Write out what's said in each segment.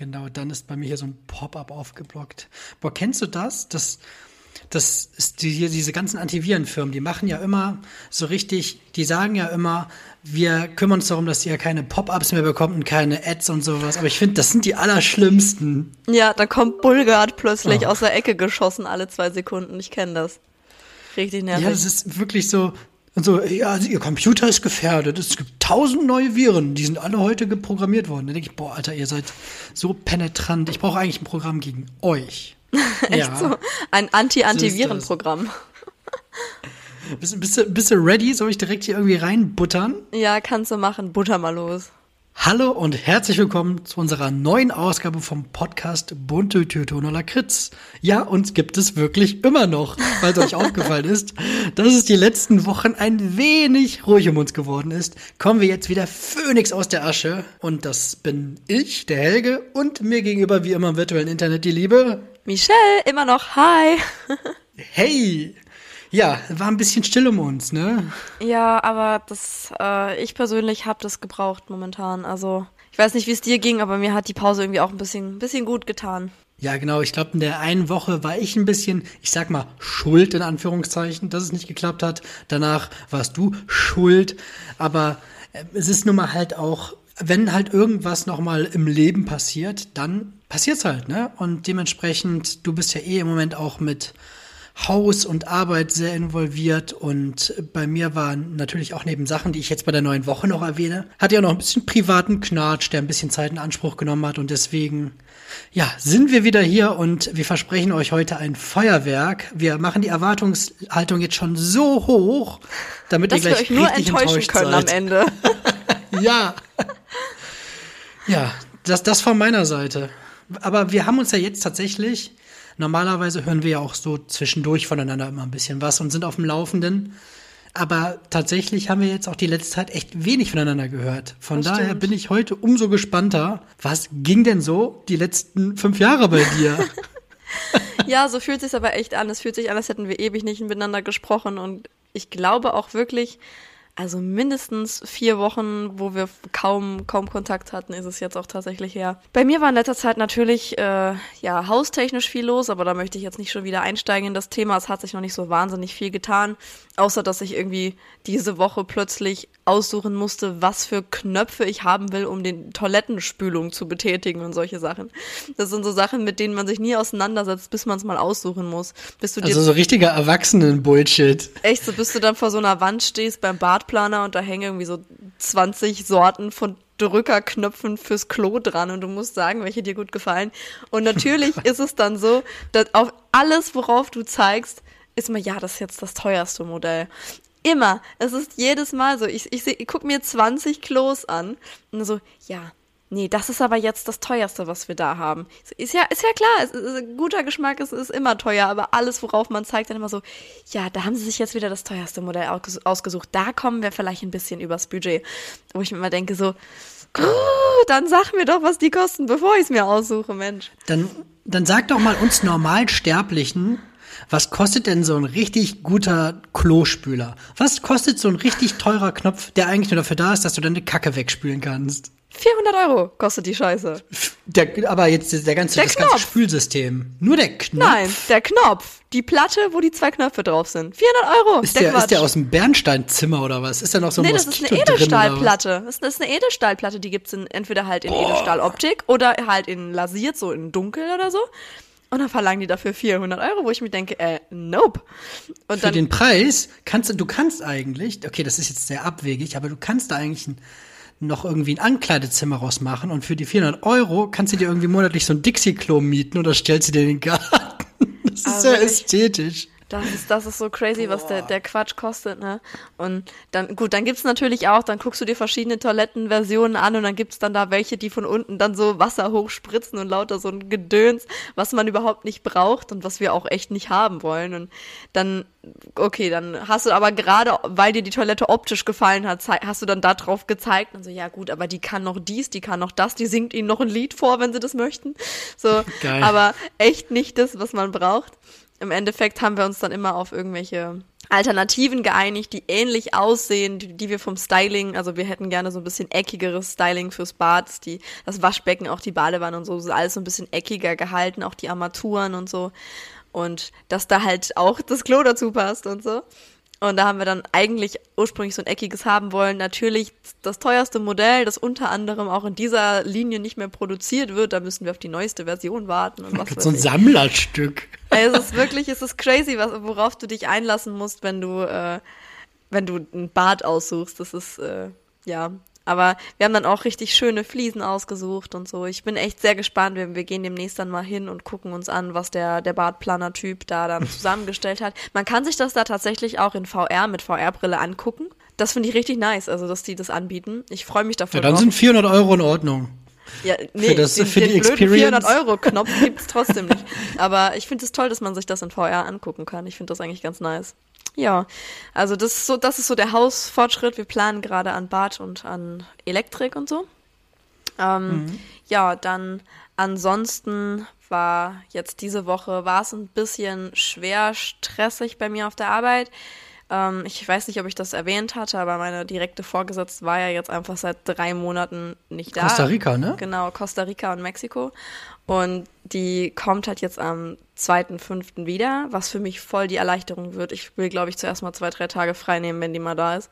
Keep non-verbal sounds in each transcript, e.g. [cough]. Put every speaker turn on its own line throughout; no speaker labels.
Genau, dann ist bei mir hier so ein Pop-up aufgeblockt. Boah, kennst du das? Das, das ist die, diese ganzen Antivirenfirmen, die machen ja immer so richtig, die sagen ja immer, wir kümmern uns darum, dass ihr keine Pop-ups mehr bekommt und keine Ads und sowas. Aber ich finde, das sind die allerschlimmsten.
Ja, da kommt Bulgard plötzlich oh. aus der Ecke geschossen alle zwei Sekunden. Ich kenne das. Richtig nervig.
Ja, das ist wirklich so. Und so, ja, also ihr Computer ist gefährdet. Es gibt tausend neue Viren, die sind alle heute geprogrammiert worden. Da denke ich, boah, Alter, ihr seid so penetrant. Ich brauche eigentlich ein Programm gegen euch. [laughs]
Echt ja. so? Ein Anti-Antiviren-Programm. [laughs]
Bist, bist, du, bist du ready? Soll ich direkt hier irgendwie reinbuttern?
Ja, kannst du machen. Butter mal los.
Hallo und herzlich willkommen zu unserer neuen Ausgabe vom Podcast Bunte Tüte Lakritz. Ja, uns gibt es wirklich immer noch, es euch aufgefallen ist, dass es die letzten Wochen ein wenig ruhig um uns geworden ist. Kommen wir jetzt wieder Phönix aus der Asche. Und das bin ich, der Helge, und mir gegenüber wie immer im virtuellen Internet die Liebe.
Michelle, immer noch. Hi.
hey. Ja, war ein bisschen still um uns, ne?
Ja, aber das, äh, ich persönlich habe das gebraucht momentan. Also ich weiß nicht, wie es dir ging, aber mir hat die Pause irgendwie auch ein bisschen, ein bisschen gut getan.
Ja, genau. Ich glaube, in der einen Woche war ich ein bisschen, ich sag mal, schuld in Anführungszeichen, dass es nicht geklappt hat. Danach warst du schuld. Aber äh, es ist nun mal halt auch, wenn halt irgendwas nochmal im Leben passiert, dann passiert's halt, ne? Und dementsprechend, du bist ja eh im Moment auch mit Haus und Arbeit sehr involviert und bei mir waren natürlich auch neben Sachen, die ich jetzt bei der neuen Woche noch erwähne, hat ja noch ein bisschen privaten Knatsch, der ein bisschen Zeit in Anspruch genommen hat und deswegen, ja, sind wir wieder hier und wir versprechen euch heute ein Feuerwerk. Wir machen die Erwartungshaltung jetzt schon so hoch, damit
Dass
ihr gleich
wir euch nur enttäuschen können
seid.
am Ende. [laughs]
ja. Ja, das, das von meiner Seite. Aber wir haben uns ja jetzt tatsächlich Normalerweise hören wir ja auch so zwischendurch voneinander immer ein bisschen was und sind auf dem Laufenden. Aber tatsächlich haben wir jetzt auch die letzte Zeit echt wenig voneinander gehört. Von das daher stimmt. bin ich heute umso gespannter. Was ging denn so die letzten fünf Jahre bei dir? [laughs]
ja, so fühlt sich aber echt an. Es fühlt sich an, als hätten wir ewig nicht miteinander gesprochen. Und ich glaube auch wirklich, also mindestens vier Wochen, wo wir kaum, kaum Kontakt hatten, ist es jetzt auch tatsächlich her. Bei mir war in letzter Zeit natürlich, äh, ja, haustechnisch viel los, aber da möchte ich jetzt nicht schon wieder einsteigen in das Thema. Es hat sich noch nicht so wahnsinnig viel getan, außer dass ich irgendwie diese Woche plötzlich aussuchen musste, was für Knöpfe ich haben will, um den Toilettenspülung zu betätigen und solche Sachen. Das sind so Sachen, mit denen man sich nie auseinandersetzt, bis man es mal aussuchen muss. Bis
du also so richtiger Erwachsenen-Bullshit.
Echt, so bis du dann vor so einer Wand stehst beim Badplaner und da hängen irgendwie so 20 Sorten von Drückerknöpfen fürs Klo dran und du musst sagen, welche dir gut gefallen. Und natürlich ist es dann so, dass auf alles, worauf du zeigst, ist mir, ja, das ist jetzt das teuerste Modell. Immer. Es ist jedes Mal so. Ich, ich, ich gucke mir 20 Klos an und so, ja, nee, das ist aber jetzt das teuerste, was wir da haben. Ist ja, ist ja klar, es ist, guter Geschmack ist, ist immer teuer, aber alles, worauf man zeigt, dann immer so, ja, da haben sie sich jetzt wieder das teuerste Modell ausgesucht. Da kommen wir vielleicht ein bisschen übers Budget. Wo ich mir immer denke, so, dann sag mir doch, was die kosten, bevor ich es mir aussuche, Mensch.
Dann, dann sag doch mal uns Normalsterblichen, was kostet denn so ein richtig guter Klospüler? Was kostet so ein richtig teurer Knopf, der eigentlich nur dafür da ist, dass du deine Kacke wegspülen kannst?
400 Euro kostet die Scheiße.
Der, aber jetzt der ganze, der das Knopf. ganze Spülsystem. Nur der Knopf.
Nein, der Knopf. Die Platte, wo die zwei Knöpfe drauf sind. 400 Euro.
Ist der, der ist der aus dem Bernsteinzimmer oder was? Ist der noch so ein
Nee, das ist eine Edelstahlplatte. Das ist eine Edelstahlplatte, die gibt's in, entweder halt in Boah. Edelstahloptik oder halt in lasiert, so in dunkel oder so. Und dann verlangen die dafür 400 Euro, wo ich mir denke, äh, nope.
Und Für dann, den Preis kannst du, du kannst eigentlich, okay, das ist jetzt sehr abwegig, aber du kannst da eigentlich ein, noch irgendwie ein Ankleidezimmer rausmachen und für die 400 Euro kannst du dir irgendwie monatlich so ein Dixie-Klo mieten oder stellst du dir den Garten. [laughs] Das ist sehr ästhetisch.
Das ist, das ist so crazy, Boah. was der, der Quatsch kostet, ne? Und dann, gut, dann gibt's natürlich auch, dann guckst du dir verschiedene Toilettenversionen an und dann gibt's dann da welche, die von unten dann so Wasser hochspritzen und lauter so ein Gedöns, was man überhaupt nicht braucht und was wir auch echt nicht haben wollen. Und dann, okay, dann hast du aber gerade, weil dir die Toilette optisch gefallen hat, hast du dann da drauf gezeigt und so, ja gut, aber die kann noch dies, die kann noch das, die singt ihnen noch ein Lied vor, wenn sie das möchten. So, [laughs] Geil. aber echt nicht das, was man braucht im Endeffekt haben wir uns dann immer auf irgendwelche Alternativen geeinigt, die ähnlich aussehen, die, die, wir vom Styling, also wir hätten gerne so ein bisschen eckigeres Styling fürs Bad, die, das Waschbecken, auch die Badewanne und so, ist alles so ein bisschen eckiger gehalten, auch die Armaturen und so. Und dass da halt auch das Klo dazu passt und so. Und da haben wir dann eigentlich ursprünglich so ein eckiges haben wollen. Natürlich das teuerste Modell, das unter anderem auch in dieser Linie nicht mehr produziert wird. Da müssen wir auf die neueste Version warten. Und
was so ein ich. Sammlerstück.
Also es ist wirklich, es ist crazy, was, worauf du dich einlassen musst, wenn du, äh, wenn du ein Bad aussuchst. Das ist, äh, ja, aber wir haben dann auch richtig schöne Fliesen ausgesucht und so. Ich bin echt sehr gespannt. Wir, wir gehen demnächst dann mal hin und gucken uns an, was der, der Badplaner-Typ da dann [laughs] zusammengestellt hat. Man kann sich das da tatsächlich auch in VR mit VR-Brille angucken. Das finde ich richtig nice, also dass die das anbieten. Ich freue mich davon.
Ja, dann drauf. sind 400 Euro in Ordnung.
Ja, nee, für, das, den, für den die Experience. 400 Euro Knopf [laughs] gibt's trotzdem nicht. Aber ich finde es toll, dass man sich das in VR angucken kann. Ich finde das eigentlich ganz nice. Ja, also das ist so, das ist so der Hausfortschritt. Wir planen gerade an Bad und an Elektrik und so. Ähm, mhm. Ja, dann ansonsten war jetzt diese Woche war es ein bisschen schwer stressig bei mir auf der Arbeit. Ähm, ich weiß nicht, ob ich das erwähnt hatte, aber meine direkte Vorgesetzte war ja jetzt einfach seit drei Monaten nicht da.
Costa Rica, ne?
Genau, Costa Rica und Mexiko. Und die kommt halt jetzt am 2.5. wieder, was für mich voll die Erleichterung wird. Ich will, glaube ich, zuerst mal zwei, drei Tage frei nehmen, wenn die mal da ist.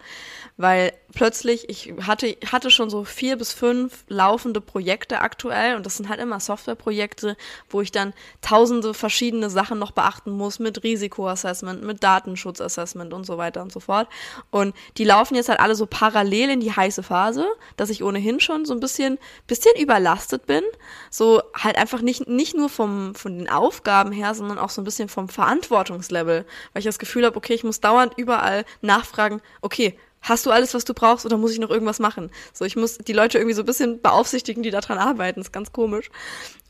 Weil plötzlich, ich hatte, hatte schon so vier bis fünf laufende Projekte aktuell und das sind halt immer Softwareprojekte, wo ich dann tausende verschiedene Sachen noch beachten muss mit Risikoassessment, mit Datenschutzassessment und so weiter und so fort. Und die laufen jetzt halt alle so parallel in die heiße Phase, dass ich ohnehin schon so ein bisschen, bisschen überlastet bin. So halt einfach nicht, nicht nur vom, von den Aufgaben her, sondern auch so ein bisschen vom Verantwortungslevel, weil ich das Gefühl habe, okay, ich muss dauernd überall nachfragen, okay, hast du alles, was du brauchst oder muss ich noch irgendwas machen? So, ich muss die Leute irgendwie so ein bisschen beaufsichtigen, die daran arbeiten, das ist ganz komisch.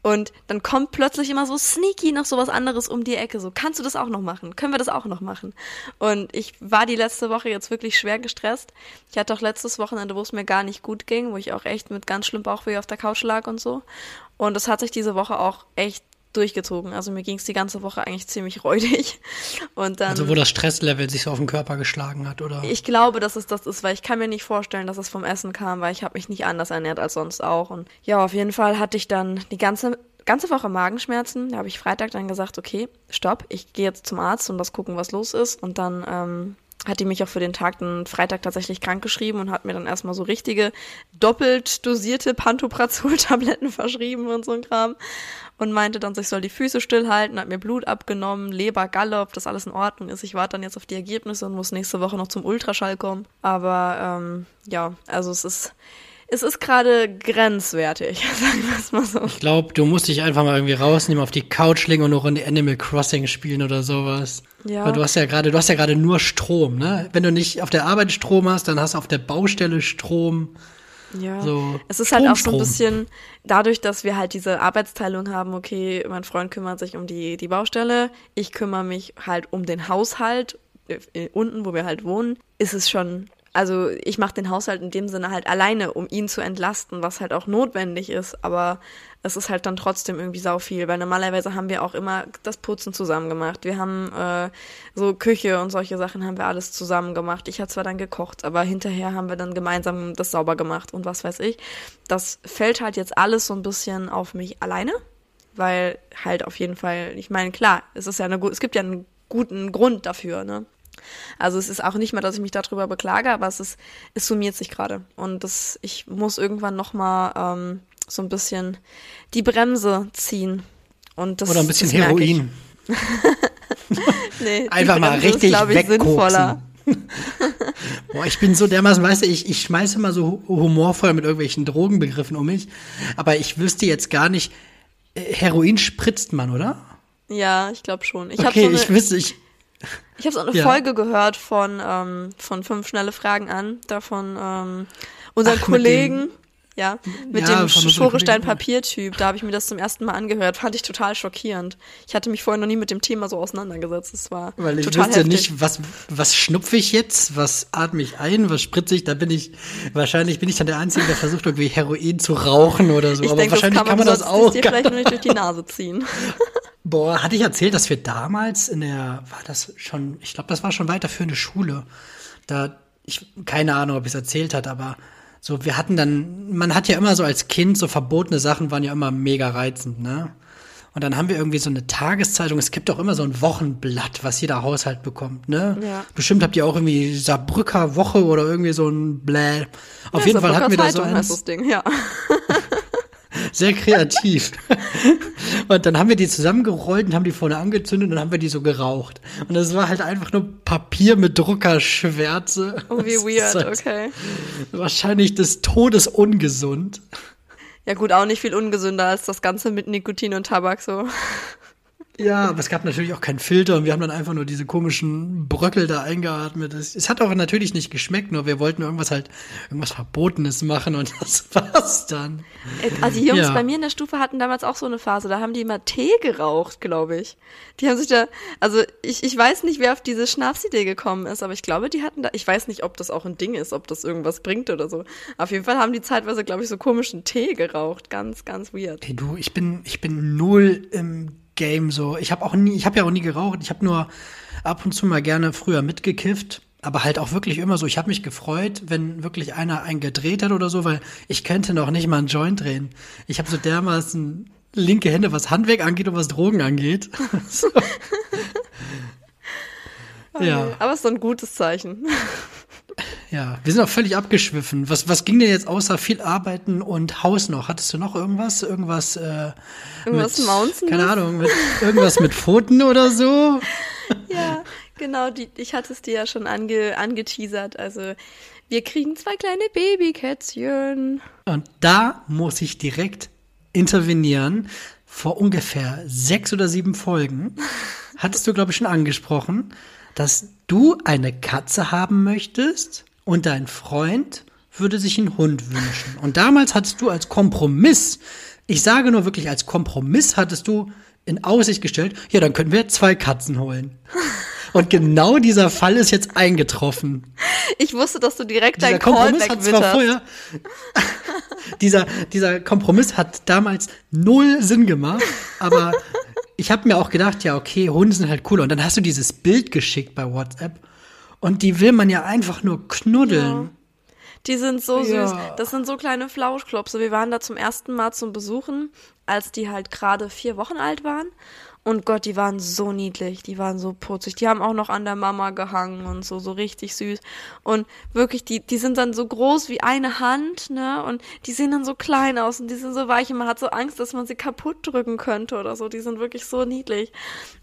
Und dann kommt plötzlich immer so sneaky noch so was anderes um die Ecke. So, kannst du das auch noch machen? Können wir das auch noch machen? Und ich war die letzte Woche jetzt wirklich schwer gestresst. Ich hatte auch letztes Wochenende, wo es mir gar nicht gut ging, wo ich auch echt mit ganz schlimm Bauchweh auf der Couch lag und so. Und es hat sich diese Woche auch echt durchgezogen. Also mir ging es die ganze Woche eigentlich ziemlich räudig. Und dann,
also wo das Stresslevel sich so auf den Körper geschlagen hat, oder?
Ich glaube, dass es das ist, weil ich kann mir nicht vorstellen, dass es vom Essen kam, weil ich habe mich nicht anders ernährt als sonst auch. Und ja, auf jeden Fall hatte ich dann die ganze ganze Woche Magenschmerzen. Da habe ich Freitag dann gesagt, okay, stopp, ich gehe jetzt zum Arzt und das gucken, was los ist. Und dann ähm, hat die mich auch für den Tag den Freitag tatsächlich krank geschrieben und hat mir dann erstmal so richtige doppelt dosierte Pantoprazol-Tabletten [laughs] verschrieben und so ein Kram und meinte dann, ich soll die Füße stillhalten, hat mir Blut abgenommen, Leber, Galle, ob das alles in Ordnung ist. Ich warte dann jetzt auf die Ergebnisse und muss nächste Woche noch zum Ultraschall kommen. Aber ähm, ja, also es ist es ist gerade grenzwertig, [laughs] sagen wir es mal so.
Ich glaube, du musst dich einfach mal irgendwie rausnehmen, auf die Couch legen und noch in die Animal Crossing spielen oder sowas. Ja. Weil du hast ja gerade, du hast ja gerade nur Strom, ne? Wenn du nicht auf der Arbeit Strom hast, dann hast du auf der Baustelle Strom.
Ja, so es ist halt auch so ein bisschen dadurch, dass wir halt diese Arbeitsteilung haben, okay, mein Freund kümmert sich um die, die Baustelle, ich kümmere mich halt um den Haushalt äh, unten, wo wir halt wohnen, ist es schon also ich mache den Haushalt in dem Sinne halt alleine, um ihn zu entlasten, was halt auch notwendig ist, aber es ist halt dann trotzdem irgendwie sau viel, weil normalerweise haben wir auch immer das Putzen zusammen gemacht. Wir haben äh, so Küche und solche Sachen haben wir alles zusammen gemacht. Ich habe zwar dann gekocht, aber hinterher haben wir dann gemeinsam das sauber gemacht und was weiß ich. Das fällt halt jetzt alles so ein bisschen auf mich alleine, weil halt auf jeden Fall, ich meine, klar, es ist ja eine es gibt ja einen guten Grund dafür, ne? Also es ist auch nicht mehr, dass ich mich darüber beklage, aber es ist, es summiert sich gerade. Und das, ich muss irgendwann nochmal ähm, so ein bisschen die Bremse ziehen. Und das,
Oder ein bisschen Heroin. [laughs] nee, Einfach mal richtig wegkoksen. [laughs] Boah, ich bin so dermaßen, weißt du, ich, ich schmeiße immer so humorvoll mit irgendwelchen Drogenbegriffen um mich, aber ich wüsste jetzt gar nicht, äh, Heroin spritzt man, oder?
Ja, ich glaube schon. Ich
okay, so ich wüsste, ich,
ich habe so eine ja. Folge gehört von, ähm, von fünf schnelle Fragen an, da von ähm, unseren Ach, Kollegen, ja, mit ja, dem Schorestein-Papiertyp. Da habe ich mir das zum ersten Mal angehört. Fand ich total schockierend. Ich hatte mich vorher noch nie mit dem Thema so auseinandergesetzt. Es war
Weil ich
total
wusste heftig. nicht, was, was schnupfe ich jetzt, was atme ich ein, was spritze ich. Da bin ich, wahrscheinlich bin ich dann der Einzige, der versucht, irgendwie Heroin zu rauchen oder so.
Ich
Aber
denke,
wahrscheinlich
kann man,
kann man das auch.
dir vielleicht nur nicht durch die [laughs] Nase ziehen. [laughs]
Boah, hatte ich erzählt, dass wir damals in der, war das schon, ich glaube, das war schon weiter für eine Schule. Da, ich, keine Ahnung, ob ich es erzählt hat, aber so, wir hatten dann, man hat ja immer so als Kind, so verbotene Sachen waren ja immer mega reizend, ne? Und dann haben wir irgendwie so eine Tageszeitung. Es gibt auch immer so ein Wochenblatt, was jeder Haushalt bekommt, ne?
Ja.
Bestimmt habt ihr auch irgendwie Saarbrücker Woche oder irgendwie so ein Bläh. Auf
Ja,
jeden Fall hatten wir da so eins.
das Ding, ja. [laughs]
Sehr kreativ. und dann haben wir die zusammengerollt und haben die vorne angezündet und dann haben wir die so geraucht. Und das war halt einfach nur Papier mit Druckerschwärze.
Oh, wie weird,
halt
okay.
Wahrscheinlich des Todes ungesund.
Ja gut, auch nicht viel ungesünder als das Ganze mit Nikotin und Tabak so.
Ja, aber es gab natürlich auch keinen Filter und wir haben dann einfach nur diese komischen Bröckel da eingeatmet. Es, es hat auch natürlich nicht geschmeckt, nur wir wollten irgendwas halt, irgendwas Verbotenes machen und [laughs] das war's dann.
Äh, Also die Jungs
Ja.
bei mir in der Stufe hatten damals auch so eine Phase, da haben die immer Tee geraucht, glaube ich. Die haben sich da, also ich, ich weiß nicht, wer auf diese Schnapsidee gekommen ist, aber ich glaube, die hatten da, ich weiß nicht, ob das auch ein Ding ist, ob das irgendwas bringt oder so. Auf jeden Fall haben die zeitweise, glaube ich, so komischen Tee geraucht. Ganz, ganz weird.
Hey du, ich bin, ich bin null im Game so. Ich habe auch nie, ich habe ja auch nie geraucht. Ich habe nur ab und zu mal gerne früher mitgekifft. Aber halt auch wirklich immer so. Ich habe mich gefreut, wenn wirklich einer einen gedreht hat oder so, weil ich könnte noch nicht mal einen Joint drehen. Ich habe so dermaßen linke Hände, was Handwerk angeht und was Drogen angeht. [laughs] so. [laughs] ja,
Aber es ist so ein gutes Zeichen.
Ja. Wir sind auch völlig abgeschwiffen. Was, was ging denn jetzt außer viel Arbeiten und Haus noch? Hattest du noch irgendwas? Irgendwas, äh,
Irgendwas
mit,
Mountainous?
Keine Ahnung, mit, irgendwas mit Pfoten oder so? [laughs]
Ja, genau, die, ich hatte es dir ja schon ange, angeteasert. Also, wir kriegen zwei kleine Babykätzchen.
Und da muss ich direkt intervenieren. Vor ungefähr sechs oder sieben Folgen hattest du, glaube ich, schon angesprochen, dass du eine Katze haben möchtest und dein Freund würde sich einen Hund wünschen. Und damals hattest du als Kompromiss, ich sage nur wirklich als Kompromiss, hattest du in Aussicht gestellt, ja, dann könnten wir zwei Katzen holen. Und genau dieser Fall ist jetzt eingetroffen.
Ich wusste, dass du direkt
Dieser
dein
Kompromiss
Callback
hat zwar
witterst.
vorher, [laughs] dieser, dieser Kompromiss hat damals null Sinn gemacht, aber ich habe mir auch gedacht, ja, okay, Hunde sind halt cooler. Und dann hast du dieses Bild geschickt bei WhatsApp und die will man ja einfach nur knuddeln.
Die sind so süß.
Ja.
Das sind so kleine Flauschklopse. Wir waren da zum ersten Mal zum Besuchen, als die halt gerade vier Wochen alt waren. Und Gott, die waren so niedlich, die waren so putzig. Die haben auch noch an der Mama gehangen und so, so richtig süß. Und wirklich, die, die sind dann so groß wie eine Hand, ne? Und die sehen dann so klein aus und die sind so weich und man hat so Angst, dass man sie kaputt drücken könnte oder so. Die sind wirklich so niedlich.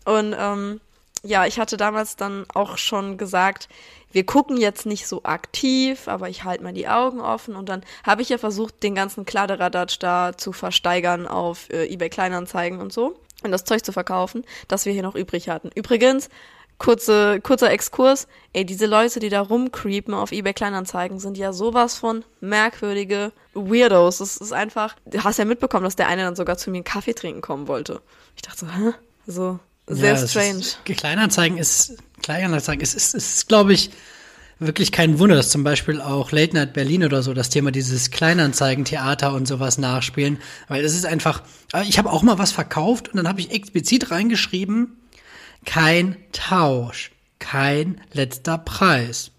Und ähm, ja, ich hatte damals dann auch schon gesagt, wir gucken jetzt nicht so aktiv, aber ich halte mal die Augen offen und dann habe ich ja versucht, den ganzen Kladderadatsch da zu versteigern auf äh, eBay Kleinanzeigen und so und das Zeug zu verkaufen, das wir hier noch übrig hatten. Übrigens, kurze, kurzer Exkurs, ey, diese Leute, die da rumcreepen auf eBay Kleinanzeigen, sind ja sowas von merkwürdige Weirdos. Das ist einfach, du hast ja mitbekommen, dass der eine dann sogar zu mir einen Kaffee trinken kommen wollte. Ich dachte so, hä? So, sehr
Ja,
strange.
Ist, Kleinanzeigen ist, Kleinanzeigen ist, ist, ist glaube ich, wirklich kein Wunder, dass zum Beispiel auch Late Night Berlin oder so das Thema dieses Kleinanzeigen-Theater und sowas nachspielen, weil es ist einfach, ich habe auch mal was verkauft und dann habe ich explizit reingeschrieben, kein Tausch, kein letzter Preis.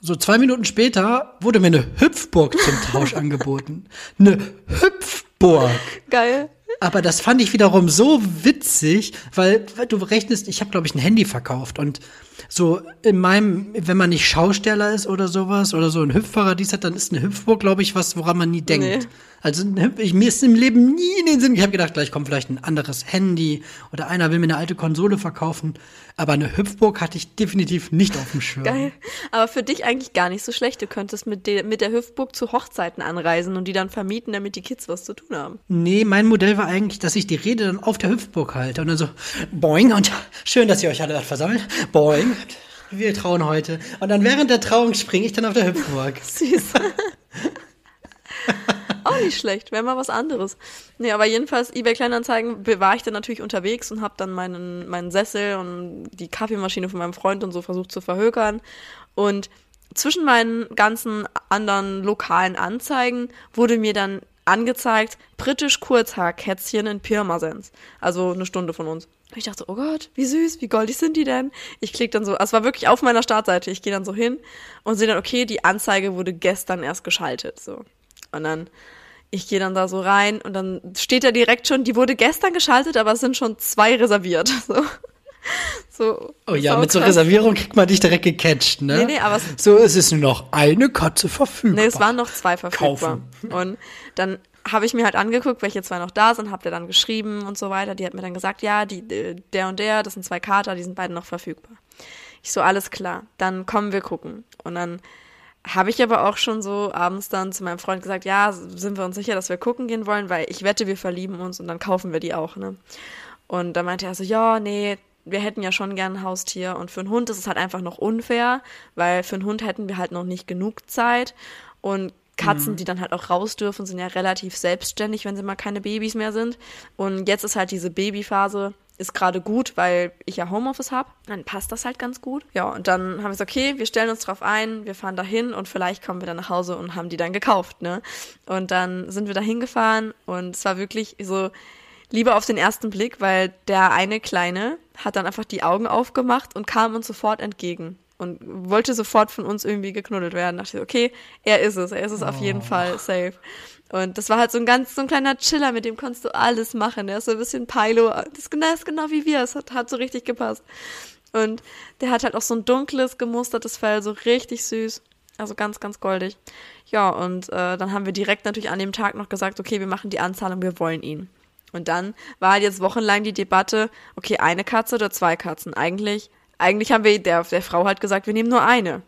So zwei Minuten später wurde mir eine Hüpfburg zum Tausch [laughs] angeboten. Eine Hüpfburg.
Geil.
Aber das fand ich wiederum so witzig, weil, weil du rechnest, ich habe glaube ich ein Handy verkauft und so in meinem, wenn man nicht Schausteller ist oder sowas oder so ein Hüpfparadies hat, dann ist eine Hüpfburg glaube ich was, woran man nie denkt.
Nee.
Also ich, mir ist im Leben nie in den Sinn, ich habe gedacht, gleich kommt vielleicht ein anderes Handy oder einer will mir eine alte Konsole verkaufen, aber eine Hüpfburg hatte ich definitiv nicht auf dem Schirm.
Geil. Aber für dich eigentlich gar nicht so schlecht. Du könntest mit der, mit der Hüftburg zu Hochzeiten anreisen und die dann vermieten, damit die Kids was zu tun haben.
Nee, mein Modell war eigentlich, dass ich die Rede dann auf der Hüpfburg halte und dann so, boing, und schön, dass ihr euch alle versammelt, boing, wir trauen heute. Und dann während der Trauung springe ich dann auf der Hüpfburg.
Süß. [laughs] Auch nicht schlecht, wäre mal was anderes. Nee, aber jedenfalls, eBay Kleinanzeigen war ich dann natürlich unterwegs und habe dann meinen, meinen Sessel und die Kaffeemaschine von meinem Freund und so versucht zu verhökern. Und zwischen meinen ganzen anderen lokalen Anzeigen wurde mir dann angezeigt, britisch Kurzhaarkätzchen in Pirmasens. Also eine Stunde von uns. Und ich dachte, oh Gott, wie süß, wie goldig sind die denn? Ich klicke dann so, also es war wirklich auf meiner Startseite. Ich gehe dann so hin und sehe dann, okay, die Anzeige wurde gestern erst geschaltet. So. Und dann, ich gehe dann da so rein und dann steht da direkt schon, die wurde gestern geschaltet, aber es sind schon zwei reserviert. [laughs] So.
So, oh ja, mit so Reservierung kriegt man dich direkt gecatcht, ne? Nee, nee, aber es, so, es ist nur noch eine Katze verfügbar.
Nee, es waren noch zwei verfügbar. Kaufen. Und dann habe ich mir halt angeguckt, welche zwei noch da sind, habt ihr dann geschrieben und so weiter. Die hat mir dann gesagt, ja, die, der und der, das sind zwei Kater, die sind beide noch verfügbar. Ich so, alles klar, dann kommen wir gucken. Und dann habe ich aber auch schon so abends dann zu meinem Freund gesagt, ja, sind wir uns sicher, dass wir gucken gehen wollen, weil ich wette, wir verlieben uns und dann kaufen wir die auch, ne? Und da meinte er so, ja, nee, wir hätten ja schon gern ein Haustier und für einen Hund ist es halt einfach noch unfair, weil für einen Hund hätten wir halt noch nicht genug Zeit und Katzen, mhm. die dann halt auch raus dürfen, sind ja relativ selbstständig, wenn sie mal keine Babys mehr sind. Und jetzt ist halt diese Babyphase, ist gerade gut, weil ich ja Homeoffice habe. Dann passt das halt ganz gut. Ja, und dann haben wir gesagt, okay, wir stellen uns drauf ein, wir fahren dahin und vielleicht kommen wir dann nach Hause und haben die dann gekauft, ne? Und dann sind wir da hingefahren und es war wirklich so, lieber auf den ersten Blick, weil der eine Kleine hat dann einfach die Augen aufgemacht und kam uns sofort entgegen und wollte sofort von uns irgendwie geknuddelt werden. Da dachte ich, okay, er ist es, er ist es oh. auf jeden oh. Fall safe. Und das war halt so ein ganz, so ein kleiner Chiller, mit dem konntest du alles machen. Der ist so ein bisschen Pilo, das ist genau, das ist genau wie wir, es hat, hat so richtig gepasst. Und der hat halt auch so ein dunkles, gemustertes Fell, so richtig süß. Also ganz, ganz goldig. Ja, und äh, dann haben wir direkt natürlich an dem Tag noch gesagt, okay, wir machen die Anzahlung, wir wollen ihn. Und dann war halt jetzt wochenlang die Debatte, okay, eine Katze oder zwei Katzen. Eigentlich, eigentlich haben wir der, der Frau halt gesagt, wir nehmen nur eine.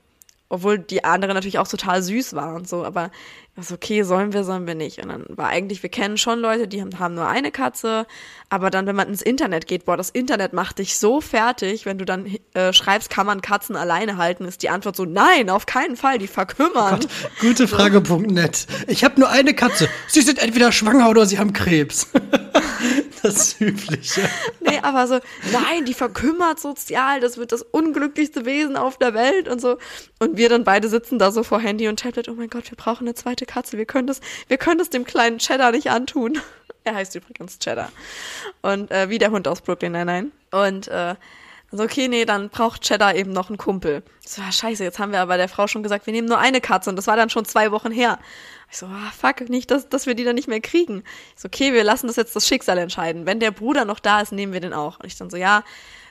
Obwohl die andere natürlich auch total süß war und so, aber was okay, sollen wir, sollen wir nicht. Und dann war eigentlich, wir kennen schon Leute, die haben, haben nur eine Katze, aber dann, wenn man ins Internet geht, boah, das Internet macht dich so fertig, wenn du dann äh, schreibst, kann man Katzen alleine halten, ist die Antwort so, nein, auf keinen Fall, die verkümmern. Oh
Gott, gute Frage.net. Ich habe nur eine Katze. Sie sind entweder schwanger oder sie haben Krebs. [laughs] das Übliche.
Nee, aber so, nein, die verkümmert sozial, das wird das unglücklichste Wesen auf der Welt und so. Und wir dann beide sitzen da so vor Handy und Tablet, oh mein Gott, wir brauchen eine zweite Katze, wir können das, wir können das dem kleinen Cheddar nicht antun. [laughs] Er heißt übrigens Cheddar. Und äh, wie der Hund aus Brooklyn, nein, nein. Und äh, also okay, nee, dann braucht Cheddar eben noch einen Kumpel. So, scheiße, jetzt haben wir aber der Frau schon gesagt, wir nehmen nur eine Katze und das war dann schon zwei Wochen her. Ich so, ah, fuck, nicht, dass, dass wir die dann nicht mehr kriegen. Ich so, okay, wir lassen das jetzt das Schicksal entscheiden. Wenn der Bruder noch da ist, nehmen wir den auch. Und ich dann so, ja,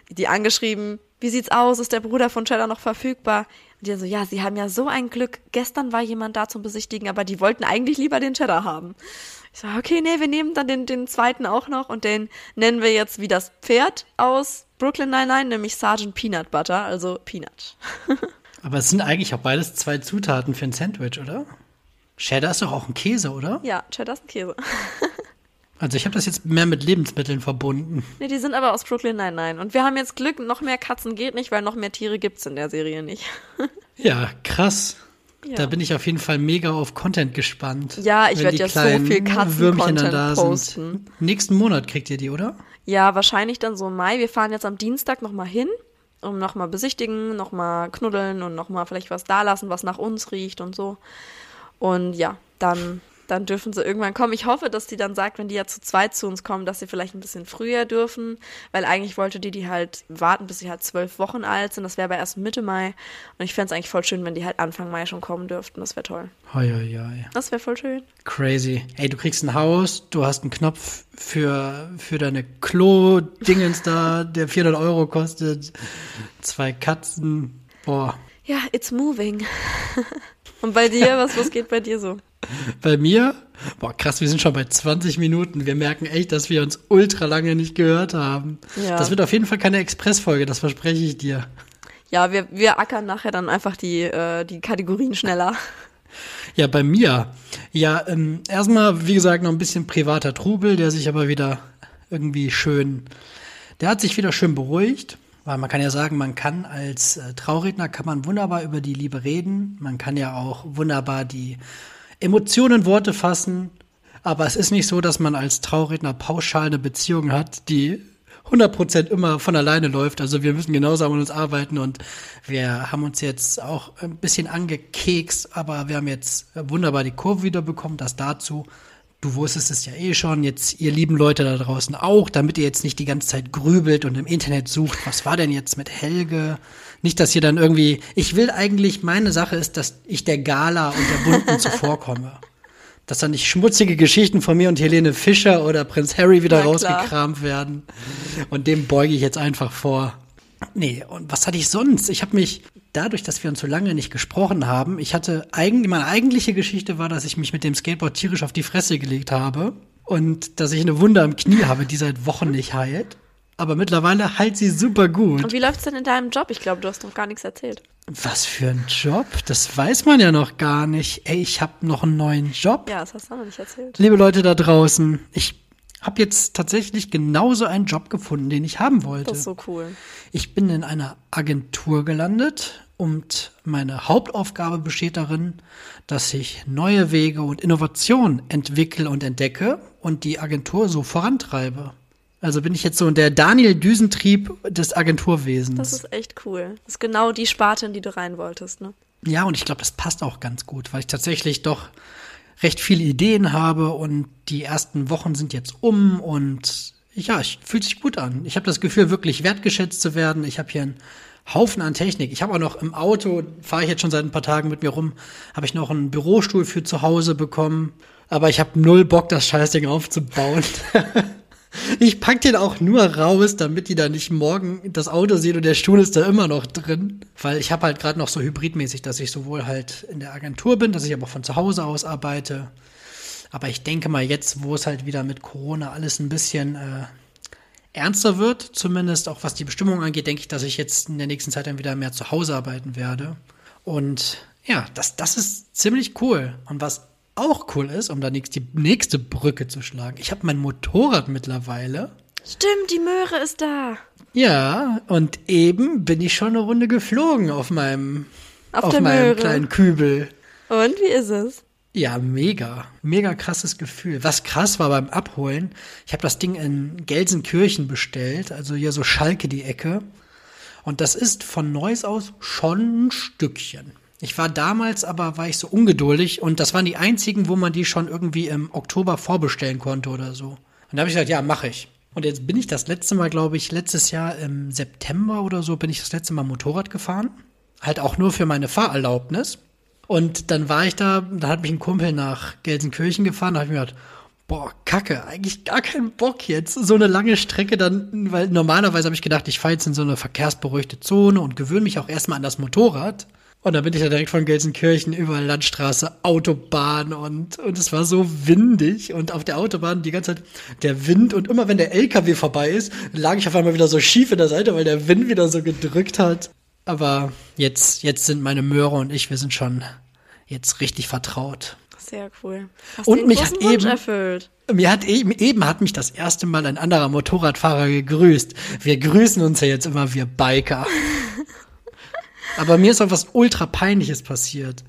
die angeschrieben, wie sieht's aus? Ist der Bruder von Cheddar noch verfügbar? Und die dann so, ja, sie haben ja so ein Glück. Gestern war jemand da zum Besichtigen, aber die wollten eigentlich lieber den Cheddar haben. Ich so, okay, nee, wir nehmen dann den, den zweiten auch noch und den nennen wir jetzt wie das Pferd aus Brooklyn Nine-Nine, nämlich Sergeant Peanut Butter, also Peanut. [laughs]
aber es sind eigentlich auch beides zwei Zutaten für ein Sandwich, oder? Cheddar ist doch auch ein Käse, oder?
Ja, Cheddar ist ein Käse. [laughs]
also ich habe das jetzt mehr mit Lebensmitteln verbunden.
Nee, die sind aber aus Brooklyn nein, nein. Und wir haben jetzt Glück, noch mehr Katzen geht nicht, weil noch mehr Tiere gibt's in der Serie nicht. [laughs]
ja, krass. Ja. Da bin ich auf jeden Fall mega auf Content gespannt.
Ja, ich werde ja so viel Katzen-Content posten.
Sind. Nächsten Monat kriegt ihr die, oder?
Ja, wahrscheinlich dann so im Mai. Wir fahren jetzt am Dienstag nochmal hin, um nochmal besichtigen, nochmal knuddeln und nochmal vielleicht was da lassen, was nach uns riecht und so. Und ja, dann, dann dürfen sie irgendwann kommen. Ich hoffe, dass die dann sagt, wenn die ja zu zweit zu uns kommen, dass sie vielleicht ein bisschen früher dürfen, weil eigentlich wollte die die halt warten, bis sie halt zwölf Wochen alt sind. Das wäre aber erst Mitte Mai. Und ich fände es eigentlich voll schön, wenn die halt Anfang Mai schon kommen dürften. Das wäre toll.
Hoi, hoi, hoi.
Das wäre voll schön.
Crazy. Ey, du kriegst ein Haus, du hast einen Knopf für, für deine Klo-Dingens da, der 400 Euro kostet. Zwei Katzen. Boah.
Ja, it's moving. [laughs] Und bei dir, was, was geht bei dir so?
Bei mir? Boah, krass, wir sind schon bei 20 Minuten. Wir merken echt, dass wir uns ultra lange nicht gehört haben. Ja. Das wird auf jeden Fall keine Expressfolge, das verspreche ich dir.
Ja, wir, wir ackern nachher dann einfach die, äh, die Kategorien schneller.
Ja, bei mir. Ja, ähm, erstmal, wie gesagt, noch ein bisschen privater Trubel, der sich aber wieder irgendwie schön, der hat sich wieder schön beruhigt. Weil man kann ja sagen, man kann als äh, Trauredner kann man wunderbar über die Liebe reden. Man kann ja auch wunderbar die Emotionen Worte fassen. Aber es ist nicht so, dass man als Trauredner pauschal eine Beziehung hat, die 100% immer von alleine läuft. Also wir müssen genauso an uns arbeiten und wir haben uns jetzt auch ein bisschen angekekst, aber wir haben jetzt wunderbar die Kurve wieder bekommen, das dazu. Du wusstest es ja eh schon, jetzt ihr lieben Leute da draußen auch, damit ihr jetzt nicht die ganze Zeit grübelt und im Internet sucht, was war denn jetzt mit Helge? Nicht, dass ihr dann irgendwie, ich will eigentlich, meine Sache ist, dass ich der Gala und der Bunten [laughs] zuvorkomme. Dass da nicht schmutzige Geschichten von mir und Helene Fischer oder Prinz Harry wieder rausgekramt werden. Und dem beuge ich jetzt einfach vor. Nee, und was hatte ich sonst? Ich habe mich dadurch, dass wir uns so lange nicht gesprochen haben, ich hatte eigentlich, meine eigentliche Geschichte war, dass ich mich mit dem Skateboard tierisch auf die Fresse gelegt habe und dass ich eine Wunde am Knie habe, die seit Wochen nicht heilt. Aber mittlerweile heilt sie super gut.
Und wie läuft's denn in deinem Job? Ich glaube, du hast noch gar nichts erzählt.
Was für ein Job? Das weiß man ja noch gar nicht. Ey, ich habe noch einen neuen Job.
Ja, das hast du noch nicht erzählt.
Liebe Leute da draußen, ich habe jetzt tatsächlich genauso einen Job gefunden, den ich haben wollte.
Das ist so cool.
Ich bin in einer Agentur gelandet und meine Hauptaufgabe besteht darin, dass ich neue Wege und Innovationen entwickle und entdecke und die Agentur so vorantreibe. Also bin ich jetzt so der Daniel Düsentrieb des Agenturwesens.
Das ist echt cool. Das ist genau die Sparte, in die du rein wolltest, ne?
Ja, und ich glaube, das passt auch ganz gut, weil ich tatsächlich doch recht viele Ideen habe und die ersten Wochen sind jetzt um und ja, es fühlt sich gut an. Ich habe das Gefühl, wirklich wertgeschätzt zu werden. Ich habe hier einen Haufen an Technik. Ich habe auch noch im Auto, fahre ich jetzt schon seit ein paar Tagen mit mir rum, habe ich noch einen Bürostuhl für zu Hause bekommen. Aber ich habe null Bock, das Scheißding aufzubauen. [laughs] ich pack den auch nur raus, damit die da nicht morgen das Auto sehen und der Stuhl ist da immer noch drin. Weil ich habe halt gerade noch so hybridmäßig, dass ich sowohl halt in der Agentur bin, dass ich aber von zu Hause aus arbeite. Aber ich denke mal jetzt, wo es halt wieder mit Corona alles ein bisschen äh, ernster wird, zumindest auch was die Bestimmung angeht, denke ich, dass ich jetzt in der nächsten Zeit dann wieder mehr zu Hause arbeiten werde. Und ja, das, das ist ziemlich cool. Und was auch cool ist, um da die nächste Brücke zu schlagen, ich habe mein Motorrad mittlerweile.
Stimmt, die Möhre ist da.
Ja, und eben bin ich schon eine Runde geflogen auf meinem, auf, auf meinem Möhre. kleinen Kübel.
Und wie ist es?
Ja, mega. Mega krasses Gefühl. Was krass war beim Abholen, ich habe das Ding in Gelsenkirchen bestellt, also hier so Schalke die Ecke. Und das ist von Neuss aus schon ein Stückchen. Ich war damals aber, war ich so ungeduldig und das waren die einzigen, wo man die schon irgendwie im Oktober vorbestellen konnte oder so. Und da habe ich gesagt, ja, mache ich. Und jetzt bin ich das letzte Mal, glaube ich, letztes Jahr im September oder so, bin ich das letzte Mal Motorrad gefahren. Halt auch nur für meine Fahrerlaubnis. Und dann war ich da, da hat mich ein Kumpel nach Gelsenkirchen gefahren, da habe ich mir gedacht, boah, kacke, eigentlich gar keinen Bock jetzt. So eine lange Strecke dann, weil normalerweise habe ich gedacht, ich fahre jetzt in so eine verkehrsberuhigte Zone und gewöhne mich auch erstmal an das Motorrad. Und dann bin ich ja direkt von Gelsenkirchen über Landstraße, Autobahn und, und es war so windig und auf der Autobahn die ganze Zeit der Wind und immer wenn der LKW vorbei ist, lag ich auf einmal wieder so schief in der Seite, weil der Wind wieder so gedrückt hat. Aber jetzt, jetzt sind meine Möhre und ich, wir sind schon jetzt richtig vertraut.
Sehr cool.
Hast und mich hat eben, erfüllt. Mir hat eben, eben hat mich das erste Mal ein anderer Motorradfahrer gegrüßt. Wir grüßen uns ja jetzt immer, wir Biker. [laughs] Aber mir ist auch was ultra peinliches passiert.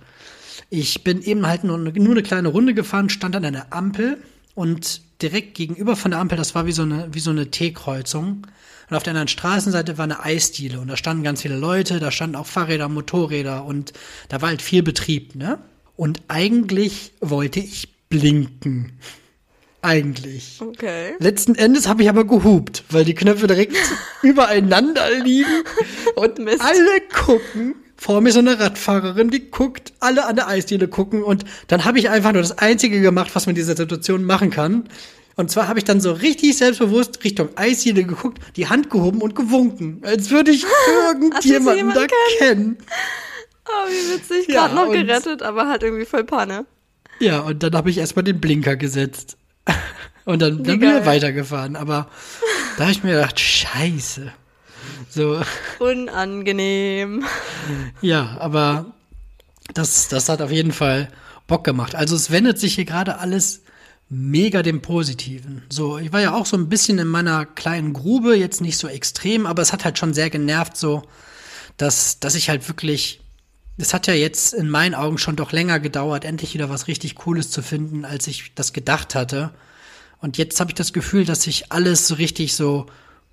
Ich bin eben halt nur, nur eine kleine Runde gefahren, stand an einer Ampel und direkt gegenüber von der Ampel, das war wie so eine, wie so eine T-Kreuzung. Und auf der anderen Straßenseite war eine Eisdiele und da standen ganz viele Leute, da standen auch Fahrräder, Motorräder und da war halt viel Betrieb, ne? Und eigentlich wollte ich blinken. Eigentlich.
Okay.
Letzten Endes habe ich aber gehupt, weil die Knöpfe direkt [laughs] übereinander liegen und Mist. alle gucken. Vor mir so eine Radfahrerin, die guckt, alle an der Eisdiele gucken und dann habe ich einfach nur das Einzige gemacht, was man in dieser Situation machen kann. Und zwar habe ich dann so richtig selbstbewusst Richtung Eisdiele geguckt, die Hand gehoben und gewunken, als würde ich [laughs] irgendjemanden da kennen.
Oh, wie witzig. Ja, Gerade noch gerettet, aber halt irgendwie voll Panne.
Ja, und dann habe ich erstmal den Blinker gesetzt. [laughs] Und dann, dann bin ich weitergefahren. Aber da habe ich mir gedacht, scheiße. So.
Unangenehm.
Ja, aber das, das hat auf jeden Fall Bock gemacht. Also es wendet sich hier gerade alles mega dem Positiven. So, ich war ja auch so ein bisschen in meiner kleinen Grube, jetzt nicht so extrem, aber es hat halt schon sehr genervt, so, dass, dass ich halt wirklich, es hat ja jetzt in meinen Augen schon doch länger gedauert, endlich wieder was richtig Cooles zu finden, als ich das gedacht hatte. Und jetzt habe ich das Gefühl, dass sich alles so richtig so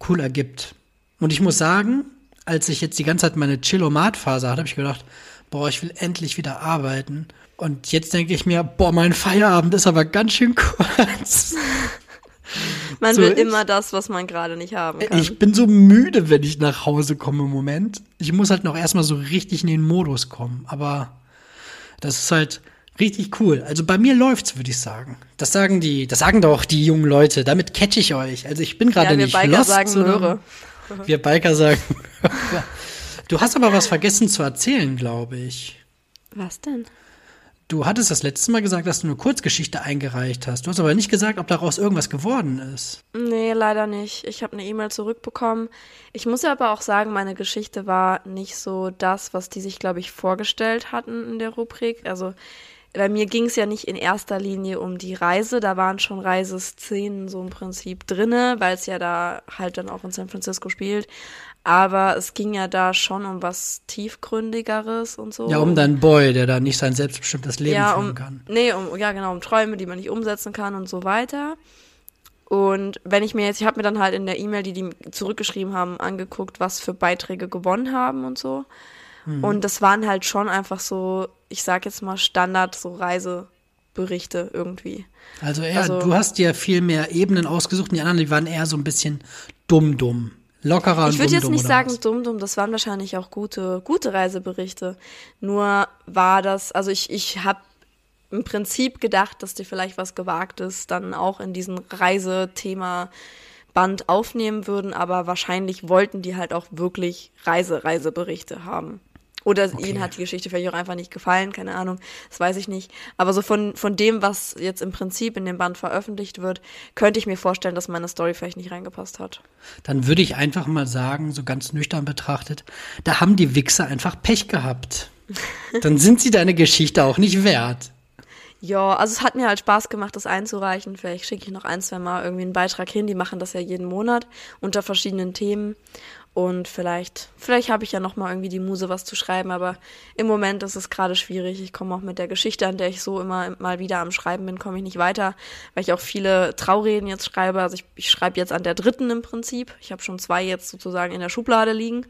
cool ergibt. Und ich muss sagen, als ich jetzt die ganze Zeit meine Chill-O-Mat-Phase hatte, habe ich gedacht, boah, ich will endlich wieder arbeiten. Und jetzt denke ich mir, boah, mein Feierabend ist aber ganz schön kurz. [laughs]
Man
So
will immer das, was man gerade nicht haben kann.
Ich bin so müde, wenn ich nach Hause komme im Moment. Ich muss halt noch erstmal so richtig in den Modus kommen. Aber das ist halt richtig cool. Also bei mir läuft's, würde ich sagen. Das sagen die, das sagen doch die jungen Leute. Damit catch ich euch. Also ich bin gerade
ja,
nicht
Biker
lost,
sagen Möhre.
Wir Biker sagen. [laughs] du hast aber was vergessen zu erzählen, glaube ich.
Was denn?
Du hattest das letzte Mal gesagt, dass du eine Kurzgeschichte eingereicht hast. Du hast aber nicht gesagt, ob daraus irgendwas geworden ist.
Nee, leider nicht. Ich habe eine E-Mail zurückbekommen. Ich muss ja aber auch sagen, meine Geschichte war nicht so das, was die sich, glaube ich, vorgestellt hatten in der Rubrik. Also bei mir ging es ja nicht in erster Linie um die Reise. Da waren schon Reiseszenen so im Prinzip drinne, weil es ja da halt dann auch in San Francisco spielt. Aber es ging ja da schon um was tiefgründigeres und so.
Ja, um deinen Boy, der da nicht sein selbstbestimmtes Leben
ja,
führen
um,
kann.
Nee, um, ja, genau, um Träume, die man nicht umsetzen kann und so weiter. Und wenn ich mir jetzt, ich habe mir dann halt in der E-Mail, die die zurückgeschrieben haben, angeguckt, was für Beiträge gewonnen haben und so. Und das waren halt schon einfach so, ich sag jetzt mal Standard, so Reiseberichte irgendwie.
Also eher,
Also-
du hast dir viel mehr Ebenen ausgesucht und die anderen, die waren eher so ein bisschen dumm-dumm. Lockerer
Ich würde jetzt nicht sagen
was?
dumm, dumm, das waren wahrscheinlich auch gute, gute Reiseberichte. Nur war das, also ich, ich habe im Prinzip gedacht, dass die vielleicht was Gewagtes dann auch in diesen Reisethema Band aufnehmen würden, aber wahrscheinlich wollten die halt auch wirklich Reise, Reiseberichte haben. Oder
Okay.
ihnen hat die Geschichte vielleicht auch einfach nicht gefallen, keine Ahnung, das weiß ich nicht. Aber so von, von dem, was jetzt im Prinzip in dem Band veröffentlicht wird, könnte ich mir vorstellen, dass meine Story vielleicht nicht reingepasst hat.
Dann würde ich einfach mal sagen, so ganz nüchtern betrachtet, da haben die Wichser einfach Pech gehabt. [laughs] Dann sind sie deine Geschichte auch nicht wert.
Ja, also es hat mir halt Spaß gemacht, das einzureichen. Vielleicht schicke ich noch ein, zwei Mal irgendwie einen Beitrag hin. Die machen das ja jeden Monat unter verschiedenen Themen. Und vielleicht, vielleicht habe ich ja noch mal irgendwie die Muse, was zu schreiben. Aber im Moment ist es gerade schwierig. Ich komme auch mit der Geschichte, an der ich so immer mal wieder am Schreiben bin, komme ich nicht weiter, weil ich auch viele Traureden jetzt schreibe. Also ich, ich schreibe jetzt an der dritten im Prinzip. Ich habe schon zwei jetzt sozusagen in der Schublade liegen.